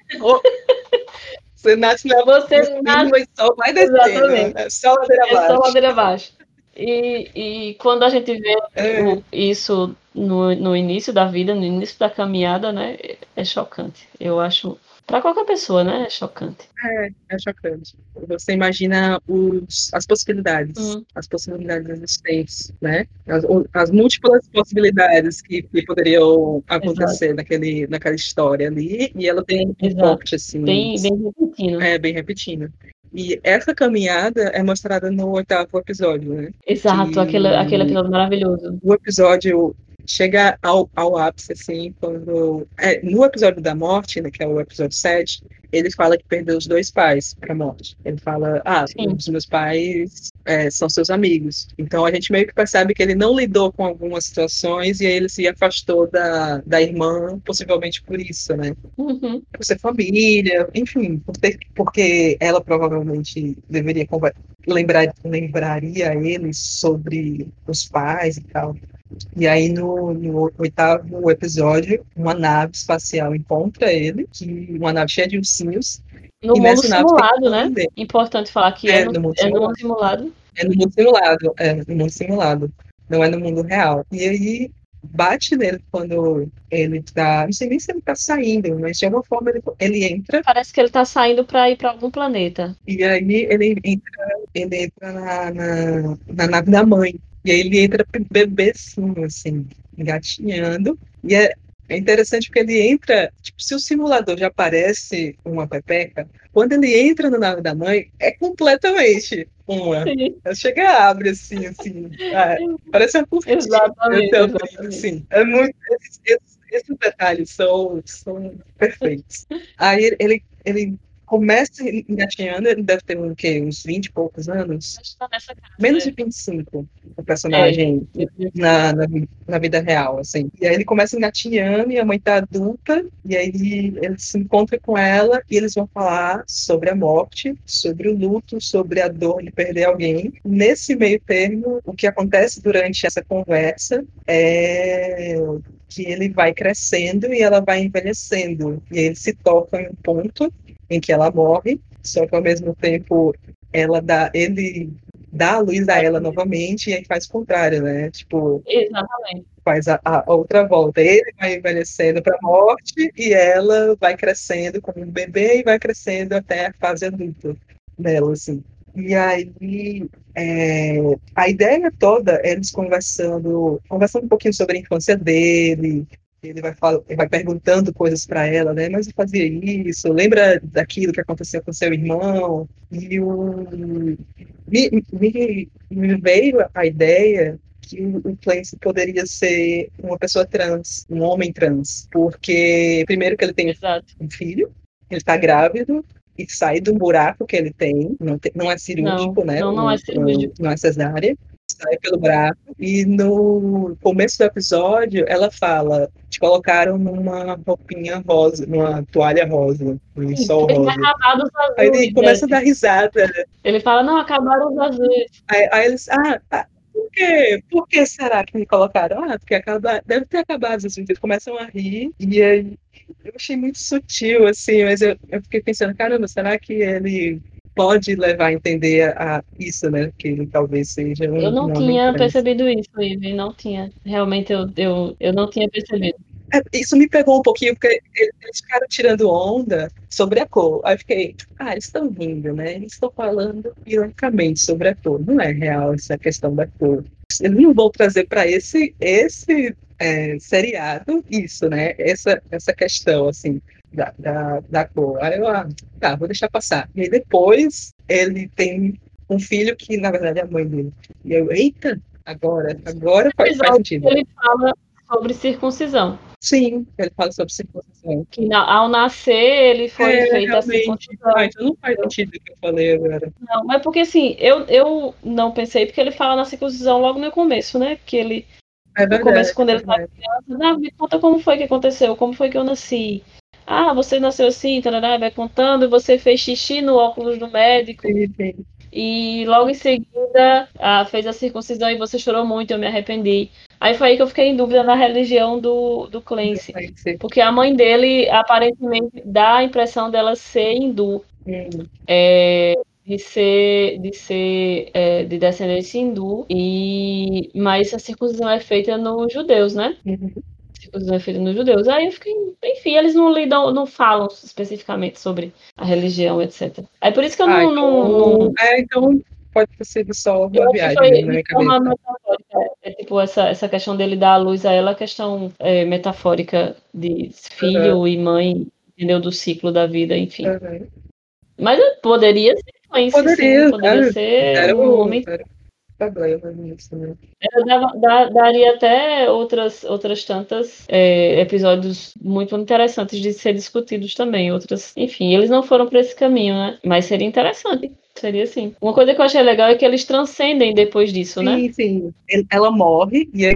você nasce na você nasce... e só vai descendo. Né? É só ladeira abaixo. É só ladeira abaixo. E, e quando a gente vê é. isso no, no início da vida, no início da caminhada, né, é chocante. Eu acho para qualquer pessoa, né? É chocante. É, é chocante. Você imagina os, as possibilidades, hum. as possibilidades existentes, né? As, as múltiplas possibilidades que, que poderiam acontecer naquele, naquela história ali, e ela tem um corte, assim. Bem, bem repetindo. É, bem repetindo. E essa caminhada é mostrada no oitavo episódio, né? Exato, que... aquele, aquele episódio maravilhoso. O episódio chega ao, ao ápice, assim, quando. É, no episódio da morte, né, que é o episódio 7, ele fala que perdeu os dois pais para a morte. Ele fala: Ah, Sim. os meus pais é, são seus amigos. Então a gente meio que percebe que ele não lidou com algumas situações e aí ele se afastou da, da irmã, possivelmente por isso, né? Uhum. Por ser família, enfim, por ter, porque ela provavelmente deveria lembrar, lembraria ele sobre os pais e tal. E aí, no, no, oitavo episódio, uma nave espacial encontra ele, que, uma nave cheia de ursinhos. No mundo simulado, né? Importante falar que é, é, no, no, mundo é no mundo simulado. É no mundo simulado, é, no mundo simulado. Não é no mundo real. E aí, bate nele quando ele tá. Não sei nem se ele tá saindo, mas de alguma forma ele, ele entra. Parece que ele tá saindo para ir para algum planeta. E aí ele entra, ele entra na, na, na nave da mãe. E aí ele entra bebezinho, assim, engatinhando. E é, é interessante porque ele entra, tipo, se o simulador já parece uma pepeca, quando ele entra na nave da mãe, é completamente uma. Sim. Ela chega abre assim, assim. É, parece uma cortina. Exatamente. Então, exatamente. Assim, é muito. Esses, esses, detalhes são, são perfeitos. Aí ele, ele começa engatinhando, ele deve ter um, quê, uns 20 e poucos anos. Tá Menos de 25, o personagem é. na, na, na, vida real, assim. E aí ele começa engatinhando e a mãe tá adulta, e aí ele se encontra com ela e eles vão falar sobre a morte, sobre o luto, sobre a dor de perder alguém. Nesse meio termo, o que acontece durante essa conversa é que ele vai crescendo e ela vai envelhecendo. E ele se toca em um ponto em que ela morre, só que ao mesmo tempo ela dá, ele dá a luz a ela novamente e aí faz o contrário, né? Tipo, Exatamente. faz a, a outra volta. Ele vai envelhecendo para a morte e ela vai crescendo como um bebê e vai crescendo até a fase adulta dela, assim. E aí, é, a ideia toda é eles conversando, conversando um pouquinho sobre a infância dele, ele vai, fala, ele vai perguntando coisas para ela, né? Mas eu fazia isso, lembra daquilo que aconteceu com seu irmão? E o, me, me, me veio a ideia que o Clancy poderia ser uma pessoa trans, um homem trans, porque primeiro que ele tem Exato. um filho, ele está grávido, e sai do buraco que ele tem, não, tem, não é cirúrgico, não, né? Não, não é cirúrgico. Não, não é cesárea sai pelo braço. E no começo do episódio, ela fala: te colocaram numa roupinha rosa, numa toalha rosa, num sol rosa. Aí ele começa a dar risada. Ele fala: não, acabaram os azuis. Aí, aí eles: ah, ah, por quê? Por que será que me colocaram? Ah, porque acaba... deve ter acabado os azuis. Eles começam a rir. E aí eu achei muito sutil, assim, mas eu, eu fiquei pensando: caramba, será que ele pode levar a entender a, a isso, né? Que ele talvez seja um. Eu não tinha percebido isso, Ive, não tinha. Realmente eu, eu, eu não tinha percebido. É, isso me pegou um pouquinho, porque eles ficaram tirando onda sobre a cor. Aí eu fiquei, ah, eles estão rindo, né? Eles estão falando ironicamente sobre a cor. Não é real essa questão da cor. Eles não vão trazer para esse, esse é, seriado isso, né? Essa, essa questão, assim da, da, da cor. Aí eu, ah, tá, vou deixar passar. E aí depois ele tem um filho que, na verdade, é a mãe dele. E eu, eita, agora, agora faz, faz sentido. Ele fala sobre circuncisão. Sim, ele fala sobre circuncisão. Que na, ao nascer ele foi é, feito a circuncisão. Ah, então não faz sentido o que eu falei agora. Não, mas porque assim, eu, eu não pensei, porque ele fala na circuncisão logo no começo, né? Que ele. É verdade, no começo, quando ele estava criança, não, me conta como foi que aconteceu, como foi que eu nasci. Ah, você nasceu assim, tarará, vai contando, você fez xixi no óculos do médico. Sim, sim. E logo em seguida ah, fez a circuncisão e você chorou muito, eu me arrependi. Aí foi aí que eu fiquei em dúvida na religião do, do Clancy. Porque a mãe dele, aparentemente, dá a impressão dela ser hindu. É, de ser, de, ser é, de descendência hindu. E, mas a circuncisão é feita nos judeus, né? Uhum é feita nos judeus. Aí eu fiquei, enfim, eles não lidam, não falam especificamente sobre a religião, etc. Aí por isso que eu ah, não, então, não, É, então pode ter sido só uma viagem foi, na minha cabeça. É, é, tipo essa, essa questão dele dar a luz a ela, a questão é, metafórica de filho uhum. e mãe, entendeu? Do ciclo da vida, enfim. Uhum. Mas poderia ser influência, poderia, sim, poderia ser era um homem. Era problema nisso, né? Dava, daria até outras, outras tantas é, episódios muito interessantes de ser discutidos também. Outras, enfim, eles não foram para esse caminho, né? Mas seria interessante. Seria sim. Uma coisa que eu achei legal é que eles transcendem depois disso, sim, né? Sim, sim. Ela morre e aí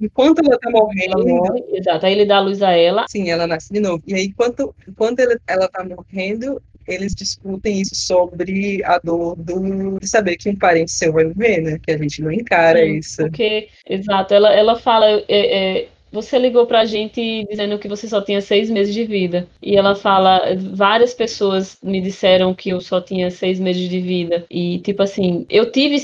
enquanto ela tá morrendo. Ela morre, exato. Aí ele dá a luz a ela. Sim, ela nasce de novo. E aí, enquanto, enquanto ela, ela tá morrendo, eles discutem isso sobre a dor do, de saber que um parente seu vai viver, né? Que a gente não encara Sim, isso. Porque, exato, ela, ela fala. É, é, você ligou pra gente dizendo que você só tinha seis meses de vida. E ela fala, várias pessoas me disseram que eu só tinha seis meses de vida. E, tipo assim, eu tive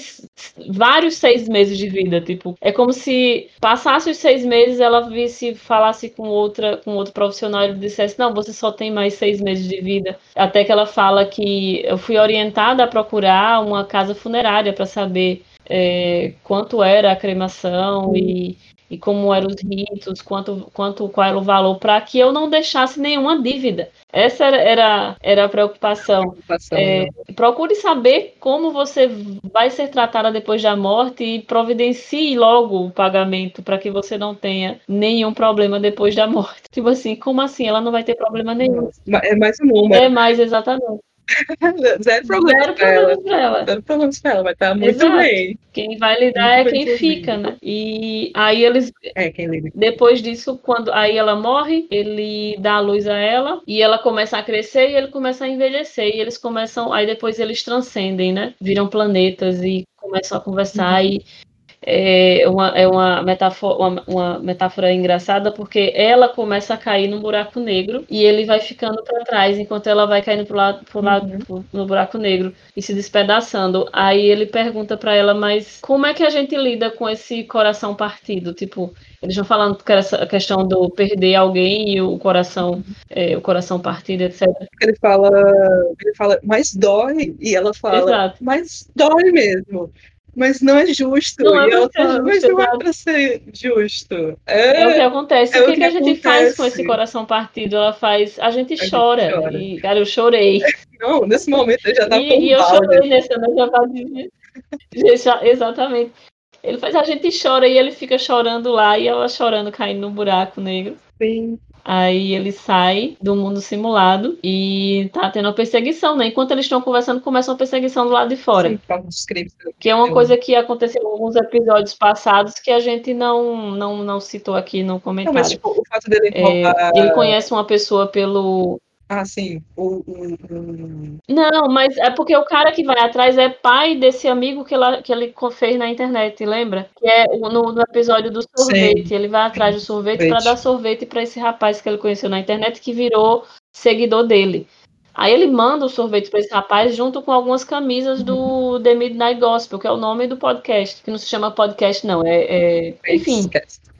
vários seis meses de vida. Tipo, é como se passasse os seis meses, ela visse, falasse com outra, com outro profissional e dissesse, não, você só tem mais seis meses de vida. Até que ela fala que eu fui orientada a procurar uma casa funerária para saber é, quanto era a cremação e e como eram os ritos, quanto, quanto qual era o valor, para que eu não deixasse nenhuma dívida. Essa era, era, era a preocupação. preocupação é, né? procure saber como você vai ser tratada depois da morte e providencie logo o pagamento para que você não tenha nenhum problema depois da morte. <laughs> Tipo assim, como assim? Ela não vai ter problema nenhum. É mais um número. É mais, exatamente. <laughs> Zero problemas Zero pra ela. ela. Zero problemas pra ela, vai estar muito Exato. bem. Quem vai lidar muito é quem fica, né? E aí eles. É, quem lida. Depois disso, quando aí ela morre, ele dá a luz a ela e ela começa a crescer e ele começa a envelhecer. E eles começam. Aí depois eles transcendem, né? Viram planetas e começam a conversar uhum. e é uma, é uma, metáfora, uma, uma, metáfora engraçada porque ela começa a cair num buraco negro e ele vai ficando para trás enquanto ela vai caindo pro lado, pro lado uhum. no buraco negro e se despedaçando. Aí ele pergunta para ela, mas como é que a gente lida com esse coração partido? Tipo, eles vão falando que essa questão do perder alguém e o coração, é, o coração partido, etc. Ele fala, ele fala, mas dói, e ela fala, Exato. mas dói mesmo mas não é justo. Não é ela fala, mas não é para ser justo. É, é, o que acontece. É o que, que, que a gente faz com esse coração partido? Ela faz. A gente a chora. Gente chora. E, cara, eu chorei. <laughs> Não, nesse momento eu já tava E, e eu chorei né? Já tava Exatamente. Ele faz, a gente chora e ele fica chorando lá e ela chorando, caindo no buraco negro. Sim. Aí ele sai do mundo simulado e tá tendo uma perseguição, né? Enquanto eles estão conversando, começa uma perseguição do lado de fora. Sim, que é uma coisa que aconteceu em alguns episódios passados que a gente não, não, não citou aqui no comentário. Não, mas tipo, o fato dele é, Ele conhece uma pessoa pelo ah, sim. O, o. Não, mas é porque o cara que vai atrás é pai desse amigo que, ela, que ele fez na internet, lembra? Que é no, no episódio do sorvete. Sim. Ele vai atrás do sorvete para dar sorvete para esse rapaz que ele conheceu na internet que virou seguidor dele. Aí ele manda o sorvete para esse rapaz junto com algumas camisas do. The Midnight Gospel, que é o nome do podcast, que não se chama podcast, não, é, é... enfim.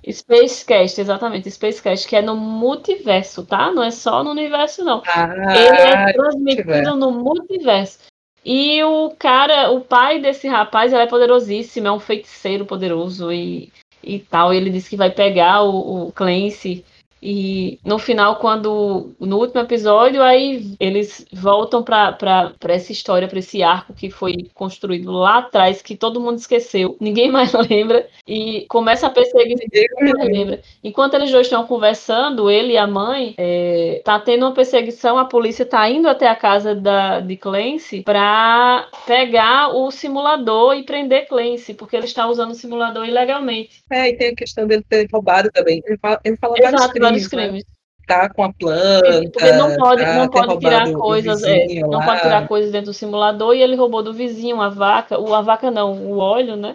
Spacecast, exatamente, Spacecast, que é no multiverso, tá? Não é só no universo, não. Ah, Ele é transmitido no multiverso. E o cara, o pai desse rapaz, ele é poderosíssimo, é um feiticeiro poderoso e, e tal. Ele disse que vai pegar o, o Clancy e no final, quando no último episódio, aí eles voltam para essa história, para esse arco que foi construído lá atrás, que todo mundo esqueceu, <laughs> ninguém mais lembra, e começa a perseguir. Ninguém lembra. Enquanto eles dois estão conversando, ele e a mãe, é, tá tendo uma perseguição, a polícia tá indo até a casa da, de Clancy para pegar o simulador e prender Clancy, porque ele está usando o simulador ilegalmente. É, e tem a questão dele ter roubado também. Ele fala, ele fala Exato, vários né? crimes. Tá com a planta. Porque não pode, tá, não pode tirar coisas, é, não pode tirar coisas dentro do simulador e ele roubou do vizinho a vaca, o, a vaca não, o óleo, né?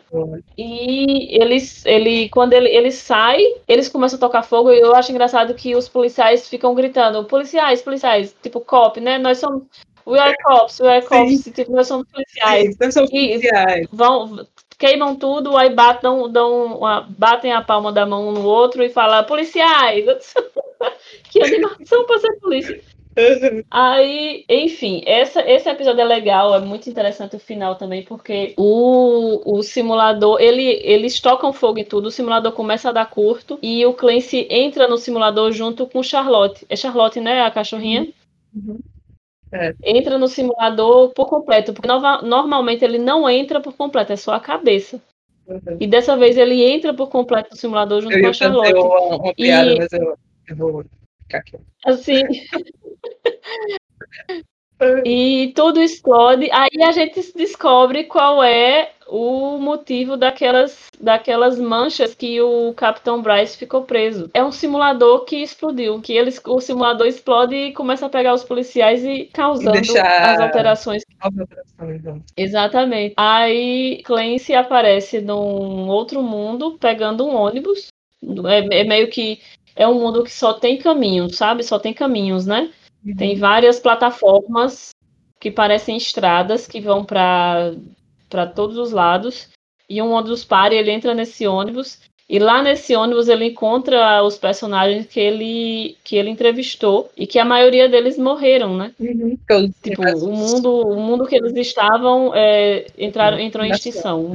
E eles, ele, quando ele, ele sai, eles começam a tocar fogo e eu acho engraçado que os policiais ficam gritando, policiais, policiais, tipo cop, né? Nós somos We are cops, we are cops, tipo, nós somos policiais. Sim, nós somos policiais. vão, queimam tudo, aí batam, dão batem a palma da mão no outro e falam, policiais! <laughs> que animação pra ser polícia. Aí, enfim, essa, esse episódio é legal, é muito interessante o final também, porque o, o simulador, ele, eles tocam fogo em tudo, o simulador começa a dar curto e o Clancy entra no simulador junto com Charlotte. É Charlotte, né? A cachorrinha? Uhum. É. Entra no simulador por completo, porque normalmente ele não entra por completo, é só a cabeça. Uhum. E dessa vez ele entra por completo no simulador junto eu com a Charlotte. Uma, uma piada, e... mas eu, eu vou ficar aqui. Assim. <laughs> <laughs> e tudo explode. Aí a gente descobre qual é o motivo daquelas, daquelas manchas que o Capitão Bryce ficou preso. É um simulador que explodiu, que eles, o simulador explode e começa a pegar os policiais e causando e as alterações. Então. Exatamente. Aí Clancy aparece num outro mundo, pegando um ônibus. É, é meio que é um mundo que só tem caminhos, sabe? Só tem caminhos, né? Tem várias plataformas que parecem estradas que vão para todos os lados. E um para e ele entra nesse ônibus. E lá nesse ônibus ele encontra os personagens que ele, que ele entrevistou e que a maioria deles morreram, né? Uhum. Tipo, o mundo, o mundo que eles estavam é, entraram, entrou em extinção.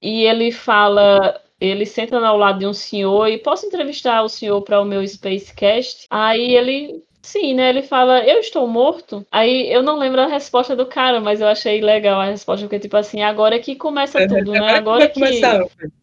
E ele fala ele senta ao lado de um senhor e posso entrevistar o senhor para o meu Spacecast? Aí ele Sim, né? Ele fala, eu estou morto. Aí eu não lembro a resposta do cara, mas eu achei legal a resposta, porque, tipo assim, agora é que começa é, tudo, né? Agora que,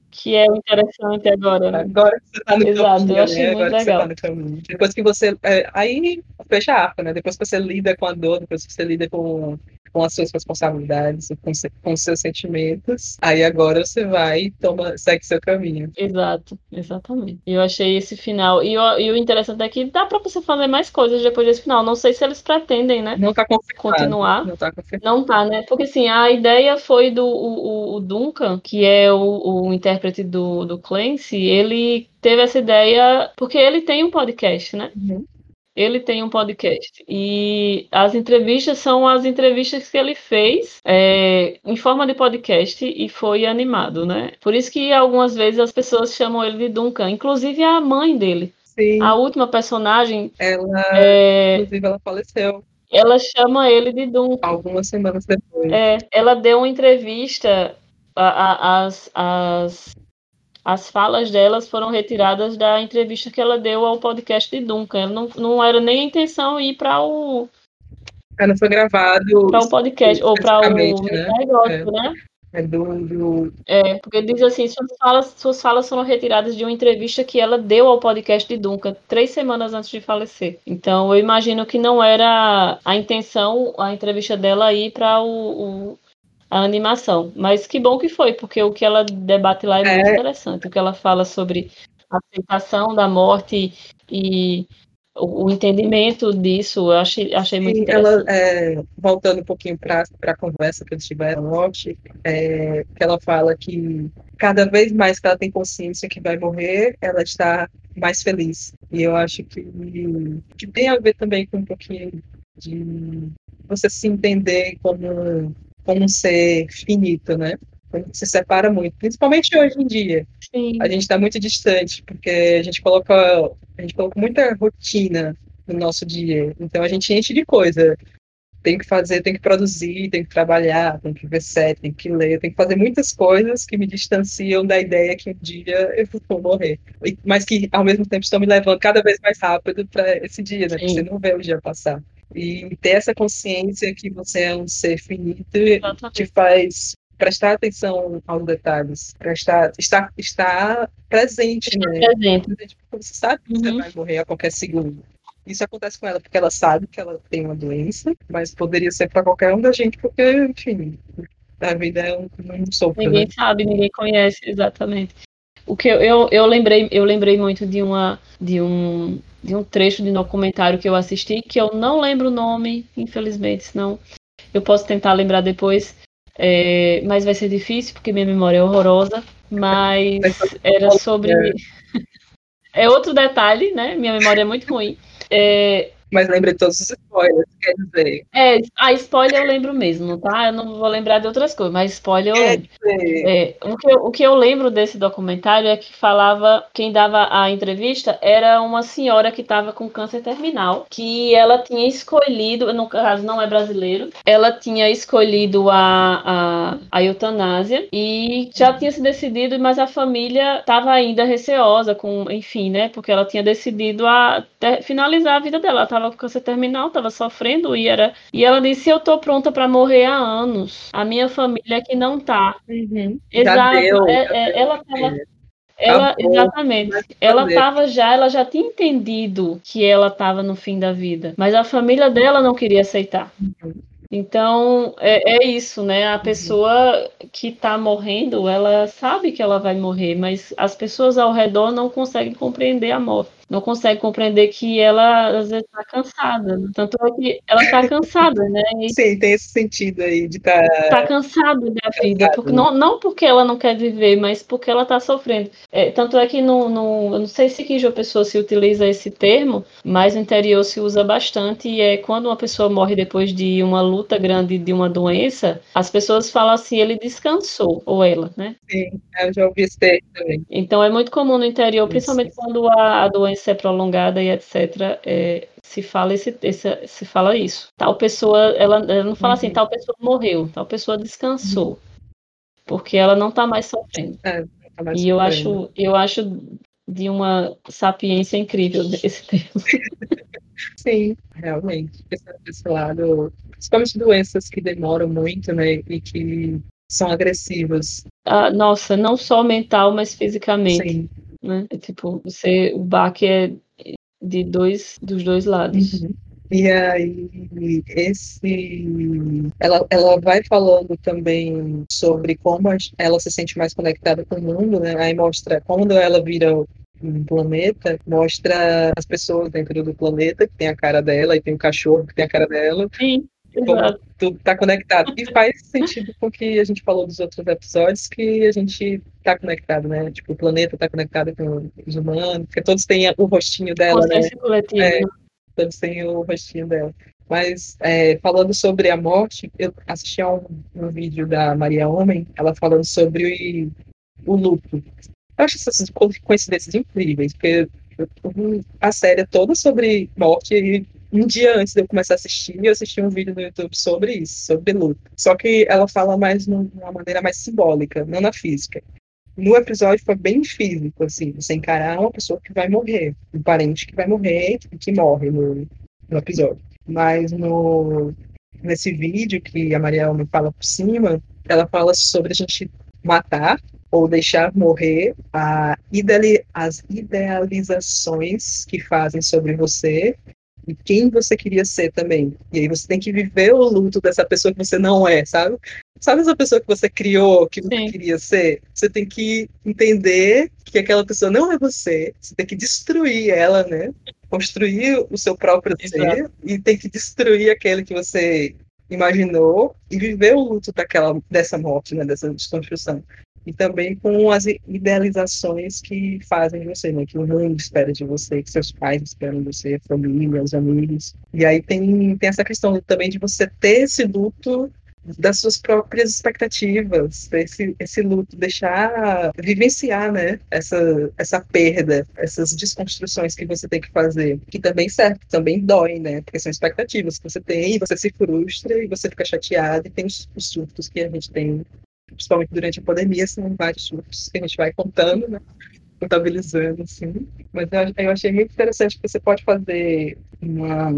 que é interessante agora. Né? Agora que você tá no Exato, caminho, eu achei né? muito agora legal. Que tá. Depois que você. É, aí fecha a arca, né? Depois que você lida com a dor, depois que você lida com com as suas responsabilidades, com, com os seus sentimentos. Aí agora você vai e toma, segue seu caminho. Exato, exatamente. Eu achei esse final. E, o, e o interessante é que dá pra você fazer mais coisas depois desse final. Não sei se eles pretendem, né? Não tá Continuar. Não tá confirmado. Não tá, né? Porque assim, a ideia foi do o, o Duncan, que é o, o intérprete do, do Clancy, ele teve essa ideia porque ele tem um podcast, né? Uhum. Ele tem um podcast e as entrevistas são as entrevistas que ele fez é, em forma de podcast e foi animado, né? Por isso que algumas vezes as pessoas chamam ele de Duncan, inclusive a mãe dele. Sim. A última personagem. Ela, é, inclusive, ela faleceu. Ela chama ele de Duncan. Algumas semanas depois. É, ela deu uma entrevista às, às as falas delas foram retiradas da entrevista que ela deu ao podcast de Duncan. Não, não era nem a intenção ir para o. Ela foi gravado. Para o podcast, ou para o né? negócio, é. né? É do, do... É, porque diz assim, suas falas, suas falas foram retiradas de uma entrevista que ela deu ao podcast de Duncan três semanas antes de falecer. Então eu imagino que não era a intenção a entrevista dela ir para o, o a animação. Mas que bom que foi, porque o que ela debate lá é, é. muito interessante. O que ela fala sobre a aceitação da morte e o, o entendimento disso, eu achei, achei Sim, muito interessante. Ela, é, voltando um pouquinho para a conversa que eles tiveram ontem, é, que ela fala que cada vez mais que ela tem consciência que vai morrer, ela está mais feliz. E eu acho que, que tem a ver também com um pouquinho de você se entender como como ser finito, né? A gente se separa muito, principalmente hoje em dia. Sim. A gente está muito distante, porque a gente coloca, a gente coloca muita rotina no nosso dia. Então a gente enche de coisa. Tem que fazer, tem que produzir, tem que trabalhar, tem que ver série, tem que ler, tem que fazer muitas coisas que me distanciam da ideia que um dia eu vou morrer. Mas que ao mesmo tempo estão me levando cada vez mais rápido para esse dia, né? Você não vê o dia passar. E ter essa consciência que você é um ser finito te faz prestar atenção aos detalhes, prestar, estar, estar presente, né? Presente. Porque você sabe que uhum. você vai morrer a qualquer segundo. Isso acontece com ela porque ela sabe que ela tem uma doença, mas poderia ser para qualquer um da gente, porque, enfim, a vida é um, um sopro. Ninguém né? sabe, ninguém conhece, exatamente. O que eu, eu, eu lembrei, eu lembrei muito de uma de um de um trecho de documentário que eu assisti, que eu não lembro o nome, infelizmente, senão eu posso tentar lembrar depois, é, mas vai ser difícil porque minha memória é horrorosa. Mas <laughs> era sobre. <laughs> É outro detalhe, né? Minha memória é muito ruim. É, mas lembre todos os spoilers, quer dizer. É, a spoiler eu lembro mesmo, tá? Eu não vou lembrar de outras coisas, mas spoiler eu lembro. É, o, que eu, o que eu lembro desse documentário é que falava, quem dava a entrevista era uma senhora que estava com câncer terminal, que ela tinha escolhido, no caso não é brasileiro, ela tinha escolhido a, a, a eutanásia e já tinha se decidido, mas a família estava ainda receosa com, enfim, né? Porque ela tinha decidido a ter, finalizar a vida dela. Ela estava com câncer terminal, estava sofrendo e era. E ela disse: Eu tô pronta para morrer há anos. A minha família é que não tá. Uhum. Exato. Deu, é, é, ela tava. Ela, exatamente. Ela estava já, ela já tinha entendido que ela estava no fim da vida, mas a família dela não queria aceitar. Uhum. Então, é, é isso, né? A pessoa que está morrendo, ela sabe que ela vai morrer, mas as pessoas ao redor não conseguem compreender a morte não consegue compreender que ela às vezes está cansada. Tanto é que ela está cansada, né? E Sim, tem esse sentido aí de estar. Tá... Está cansada da vida. Porque, não, não porque ela não quer viver, mas porque ela está sofrendo. É, tanto é que no, no, eu não sei se aqui a pessoa se utiliza esse termo, mas no interior se usa bastante. E é quando uma pessoa morre depois de uma luta grande de uma doença, as pessoas falam assim, ele descansou, ou ela, né? Sim, eu já ouvi esse termo também. Então é muito comum no interior, principalmente quando a, a doença é prolongada e etc., é, se fala esse, esse, se fala isso. Tal pessoa, ela, ela não fala assim, uhum. assim, tal pessoa morreu, tal pessoa descansou, porque ela não está mais sofrendo. É, tá mais e eu acho, eu acho de uma sapiência incrível <laughs> esse termo. Sim, realmente. Esse lado, principalmente doenças que demoram muito, né, e que são agressivas. Ah, nossa, não só mental, mas fisicamente. Sim né? É tipo, você, o baque é de dois, dos dois lados. Uhum. E aí, esse. Ela, ela vai falando também sobre como ela se sente mais conectada com o mundo, né? Aí mostra quando ela vira um planeta, mostra as pessoas dentro do planeta, que tem a cara dela, e tem o cachorro que tem a cara dela. Sim. Tudo está conectado. E faz sentido com o que a gente falou dos outros episódios, que a gente está conectado, né? Tipo, o planeta está conectado com os humanos, porque todos têm o rostinho dela, né? Coletivo. É, todos têm o rostinho dela. Mas, é, falando sobre a morte, eu assisti a um, um, vídeo da Maria Homem, ela falando sobre o, o luto. Eu acho essas coincidências incríveis, porque a série é toda sobre morte e um dia antes de eu começar a assistir, eu assisti um vídeo no YouTube sobre isso, sobre luta. Só que ela fala mais numa maneira mais simbólica, não na física. No episódio foi bem físico, assim, você encarar uma pessoa que vai morrer, um parente que vai morrer e que morre no, no episódio. Mas no, nesse vídeo que a Maria me fala por cima, ela fala sobre a gente matar ou deixar morrer a ideali as idealizações que fazem sobre você e quem você queria ser também. E aí você tem que viver o luto dessa pessoa que você não é, sabe? Sabe essa pessoa que você criou, que você Sim. queria ser? Você tem que entender que aquela pessoa não é você. Você tem que destruir ela, né? Construir o seu próprio Exato. ser e tem que destruir aquele que você imaginou e viver o luto daquela dessa morte, né? Dessa desconstrução e também com as idealizações que fazem você, né? Que o mundo espera de você, que seus pais esperam de você, a família, os amigos. E aí tem, tem essa questão também de você ter esse luto das suas próprias expectativas, esse, esse luto, deixar vivenciar, né, essa, essa perda, essas desconstruções que você tem que fazer, que também serve, também dói, né, porque são expectativas que você tem, e você se frustra, e você fica chateado, e tem os, os surtos que a gente tem principalmente durante a pandemia, são vários surtos que a gente vai contando, né? contabilizando, assim. Mas eu, eu achei muito interessante que você pode fazer uma,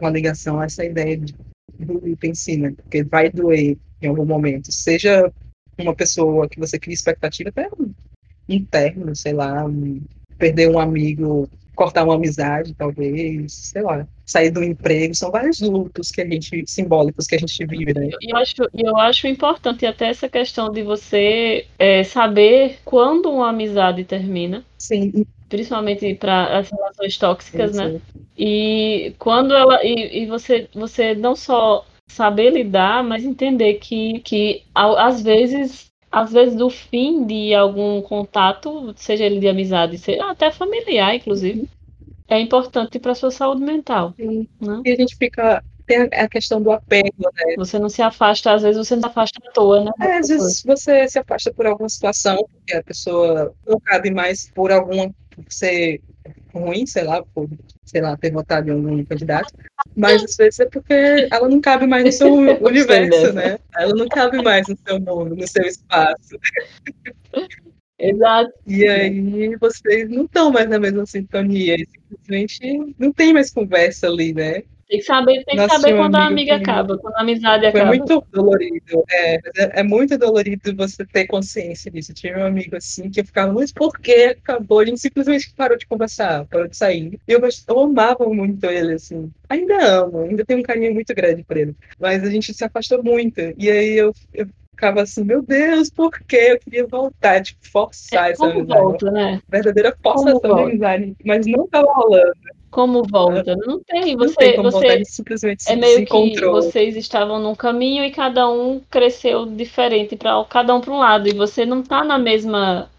uma ligação a essa ideia de, do item né? Porque vai doer em algum momento. Seja uma pessoa que você cria expectativa, até um interno, sei lá, um, perder um amigo cortar uma amizade, talvez, sei lá, sair do emprego, são vários lutos que a gente, simbólicos que a gente vive, né? Eu acho, eu acho importante até essa questão de você é, saber quando uma amizade termina. Sim. Principalmente para as relações tóxicas, sim, né? Sim. E quando ela. E, e você, você não só saber lidar, mas entender que, que às vezes às vezes do fim de algum contato, seja ele de amizade, seja até familiar, inclusive, é importante para a sua saúde mental. Sim. Né? E a gente fica tem a questão do apego, né? Você não se afasta, às vezes você não se afasta à toa, né? É, às vezes você se afasta por alguma situação, porque a pessoa não cabe mais por alguma ser ruim, sei lá, por, sei lá, ter votado em algum candidato, mas às vezes é porque ela não cabe mais no seu <laughs> universo, né? Ela não cabe mais no seu mundo, no seu espaço. Exato. E aí vocês não estão mais na mesma sintonia, simplesmente não tem mais conversa ali, né? Tem que saber, tem que saber quando a amiga acaba, quando a amizade foi acaba. Foi muito dolorido. É, é, é, muito dolorido você ter consciência disso. Eu tive um amigo assim que eu ficava, mas por que acabou? A gente simplesmente parou de conversar, parou de sair. E eu, eu amava muito ele, assim. Ainda amo, ainda tenho um carinho muito grande por ele. Mas a gente se afastou muito. E aí eu, eu ficava assim, meu Deus, por que eu queria voltar, tipo, forçar é, essa amizade. volta, né? Verdadeira forçação de amizade, mas não tava rolando. Como volta? Não tem. Você, não tem como você voltar, simplesmente é meio que vocês estavam num caminho e cada um cresceu diferente para cada um para um lado e você não tá na mesma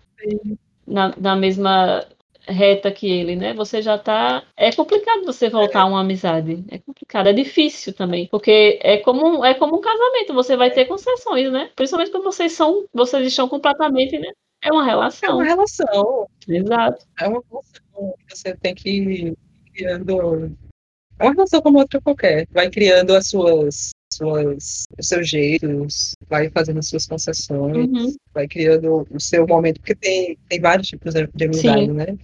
na, na mesma reta que ele, né? Você já tá. É complicado você voltar a uma amizade. É complicado, é difícil também. Porque é como, é como um casamento, você vai ter concessões, né? Principalmente quando vocês são, vocês estão completamente, né? É uma relação. É uma relação. Exato. É uma relação. Você tem que criando. É uma relação como outra qualquer. Vai criando as suas suas, os seus jeitos, vai fazendo as suas concessões, uhum. vai criando o seu momento, porque tem, tem vários tipos de amizade, Sim. né?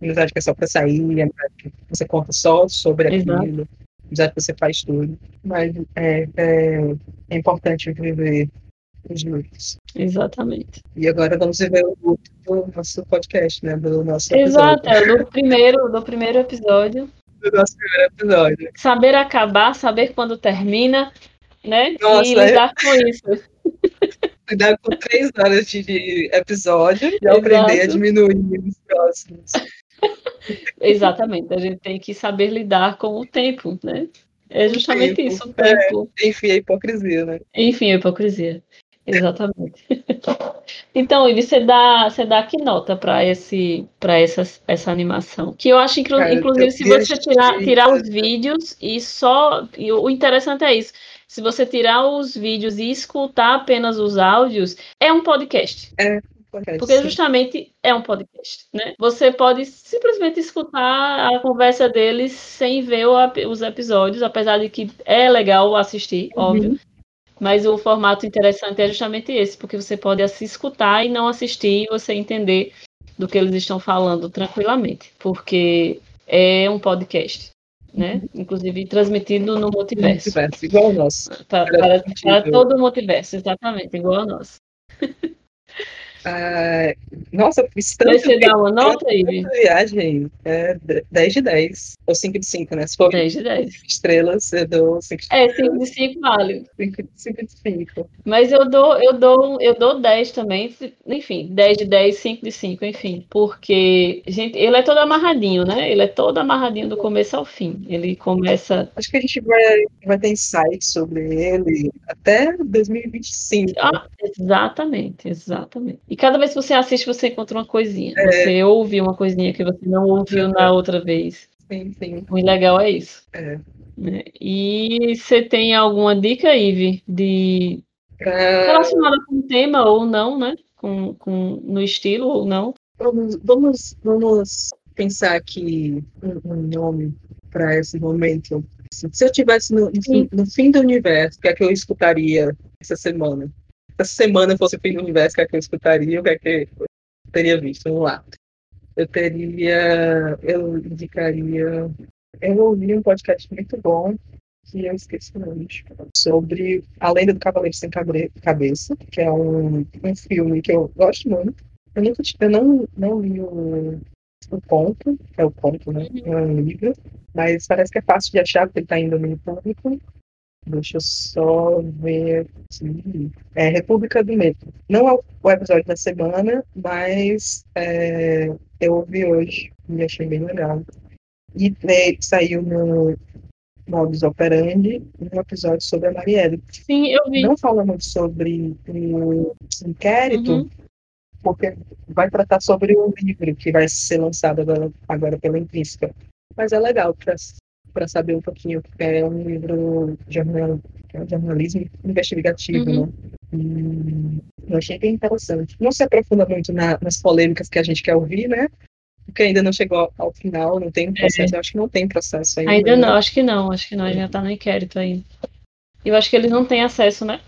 amizade que é só para sair, amizade que você conta só sobre aquilo, Exato. amizade que você faz tudo. Mas é, é, é importante viver os lutos. Exatamente. E agora vamos viver o luto do nosso podcast, né? Do nosso Exato, é do primeiro, do primeiro episódio. Do nosso primeiro episódio. Saber acabar, saber quando termina, né? Nossa, e lidar é... com isso. <laughs> Lidar com três horas de episódio e aprender a diminuir nos próximos. <laughs> Exatamente, a gente tem que saber lidar com o tempo, né? É justamente tempo. isso, o tempo. É, enfim, a hipocrisia, né? Enfim, a hipocrisia. Exatamente. <laughs> então, e você dá, você dá que nota para esse para essa, essa animação? Que eu acho inclu, Cara, inclusive se você tirar, tirar os vídeos e só e o interessante é isso. Se você tirar os vídeos e escutar apenas os áudios, é um podcast. É. Porque justamente é um podcast, né? Você pode simplesmente escutar a conversa deles sem ver o, os episódios, apesar de que é legal assistir, uhum. óbvio. Mas o formato interessante é justamente esse, porque você pode se escutar e não assistir e você entender do que eles estão falando tranquilamente, porque é um podcast, né? Uhum. Inclusive transmitido no multiverso. multiverso igual ao nosso. Para, para, para todo o multiverso, exatamente, igual ao nosso. <laughs> Ah, nossa, fiz tanto. Você dá uma nota aí? Viagem, é 10 de 10. Ou 5 de 5, né? Se for 10 de 10. Estrelas, eu dou 5 de 5. É, 5 de 5 vale. 5 de 5. Mas eu dou, eu dou, eu dou 10 também. Enfim, 10 de 10, 5 de 5, enfim. Porque, gente, ele é todo amarradinho, né? Ele é todo amarradinho do começo ao fim. Ele começa. Acho que a gente vai, vai ter insights sobre ele até 2025. Ah, exatamente, exatamente. E cada vez que você assiste, você encontra uma coisinha. É. Você ouve uma coisinha que você não ouviu é. na outra vez. Sim, sim. O legal é isso. É. Né? E você tem alguma dica, Ive, de é... relacionada com o tema ou não, né? Com, com, no estilo ou não? Vamos, vamos, vamos pensar aqui um, um nome para esse momento. Se eu tivesse no, no, fim, no fim do universo, o que é que eu escutaria essa semana? Essa semana fosse o fim do universo, o que é que eu escutaria, o que é que eu teria visto? Vamos lá. Eu teria. Eu indicaria. Eu ouvi um podcast muito bom, que eu esqueci o nome, sobre A Lenda do Cavaleiro Sem Cabeça, que é um, um filme que eu gosto muito. Eu, nunca, eu não, não li o, o conto, é o conto, né? Uhum. É um livro, mas parece que é fácil de achar, porque ele está indo no público. Deixa eu só ver aqui. É República do Medo. Não é o episódio da semana, mas é, eu ouvi hoje e achei bem legal. E né, saiu no Modus Operandi um episódio sobre a Marielle. Sim, eu vi. Não fala muito sobre o inquérito, uhum. porque vai tratar sobre o livro que vai ser lançado agora, agora pela Intrínseca. Mas é legal para saber um pouquinho, porque é um livro jornal, é um jornalismo investigativo, uhum. né? E eu achei bem interessante. Não se aprofunda muito na, nas polêmicas que a gente quer ouvir, né? Porque ainda não chegou ao final, não tem processo. É. Eu acho que não tem processo ainda. Ainda né? não, acho que não, acho que não, a gente já está no inquérito ainda. Eu acho que eles não têm acesso, né?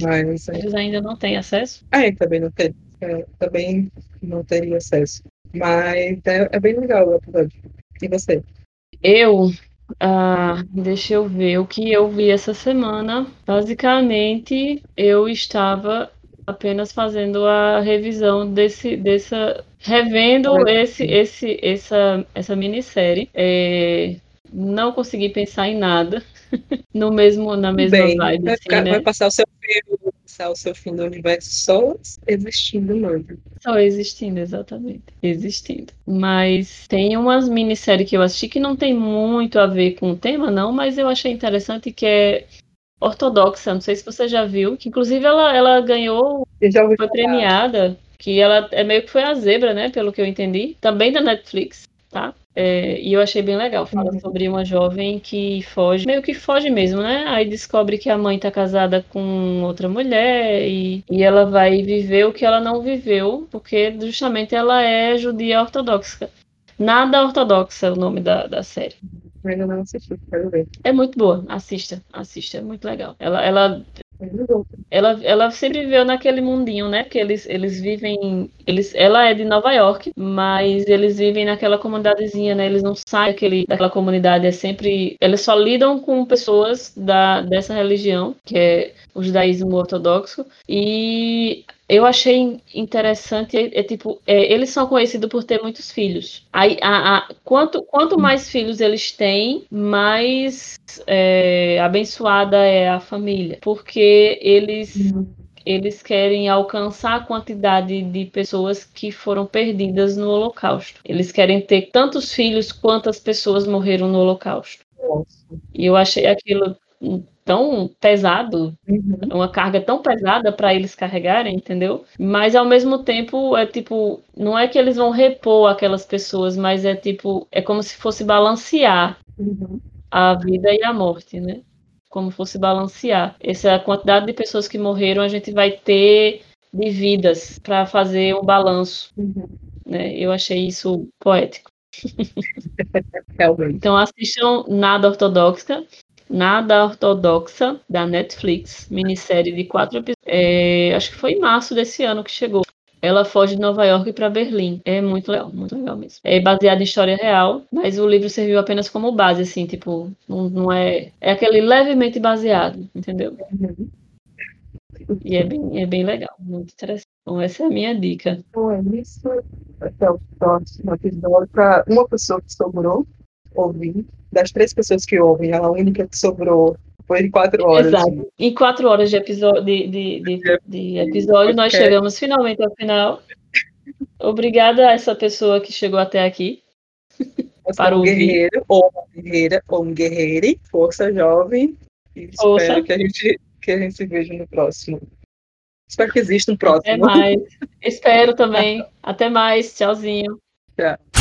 Mas, é. Eles ainda não têm acesso? Ah, é, também não tem. É, também não teria acesso. Mas é, é bem legal o episódio. E você? Eu Ah, deixa eu ver o que eu vi essa semana. Basicamente, eu estava apenas fazendo a revisão desse, dessa, revendo esse, esse, essa, essa minissérie. É, não consegui pensar em nada <laughs> no mesmo, na mesma Bem, vibe. Vai, assim, né? vai passar o seu filme passar o seu fim do universo só existindo mesmo. Só existindo, exatamente. Existindo. Mas tem umas minisséries que eu assisti que não tem muito a ver com o tema, não, mas eu achei interessante que é ortodoxa. Não sei se você já viu, que inclusive ela, ela ganhou, foi falar. premiada, que ela é meio que foi a zebra, né? Pelo que eu entendi. Também da Netflix, tá? É, e eu achei bem legal. Fala uhum. sobre uma jovem que foge, meio que foge mesmo, né? Aí descobre que a mãe tá casada com outra mulher e, e ela vai viver o que ela não viveu, porque justamente ela é judia ortodoxa. Nada ortodoxa é o nome da, da série. Ainda não assisti, quero ver. É muito boa, assista, assista, é muito legal. Ela, ela ela, ela sempre viveu naquele mundinho, né? Que eles, eles vivem. Eles, ela é de Nova York, mas eles vivem naquela comunidadezinha, né? Eles não saem daquele, daquela comunidade. É sempre. Eles só lidam com pessoas da, dessa religião, que é o judaísmo ortodoxo. E eu achei interessante, é, é tipo, é, eles são conhecidos por ter muitos filhos. Aí, a, a, quanto, quanto mais filhos eles têm, mais é, abençoada é a família. Porque eles. Eles querem alcançar a quantidade de pessoas que foram perdidas no Holocausto. Eles querem ter tantos filhos quantas pessoas morreram no Holocausto. Nossa. E eu achei aquilo tão pesado, uhum. uma carga tão pesada para eles carregarem, entendeu? Mas ao mesmo tempo é tipo, não é que eles vão repor aquelas pessoas, mas é tipo, é como se fosse balancear uhum. a vida e a morte, né? Como fosse balancear. Essa é quantidade de pessoas que morreram, a gente vai ter de vidas para fazer um balanço. Uhum. Né? Eu achei isso poético. <laughs> então assistam Nada Ortodoxa. Nada Ortodoxa, da Netflix, minissérie de quatro episódios. É, acho que foi em março desse ano que chegou. Ela foge de Nova York para Berlim. É muito legal, muito legal mesmo. É baseado em história real, mas o livro serviu apenas como base, assim, tipo, não, não é. É aquele levemente baseado, entendeu? E é bem, é bem legal, muito interessante. Então, essa é a minha dica. Então é isso. Até o próximo episódio. Para uma pessoa que sobrou ouvir, das três pessoas que ouvem, a única que sobrou foi em quatro horas. Exato. Em quatro horas de, episódio, de, de, de, de episódio, nós chegamos finalmente ao final. Obrigada a essa pessoa que chegou até aqui. Você para é um ouvir. guerreiro, ou uma guerreira, ou um guerreiro. Força jovem. E Força. espero que a, gente, que a gente se veja no próximo. Espero que exista um próximo. Até mais. espero também. Até mais. Tchauzinho. Tchau.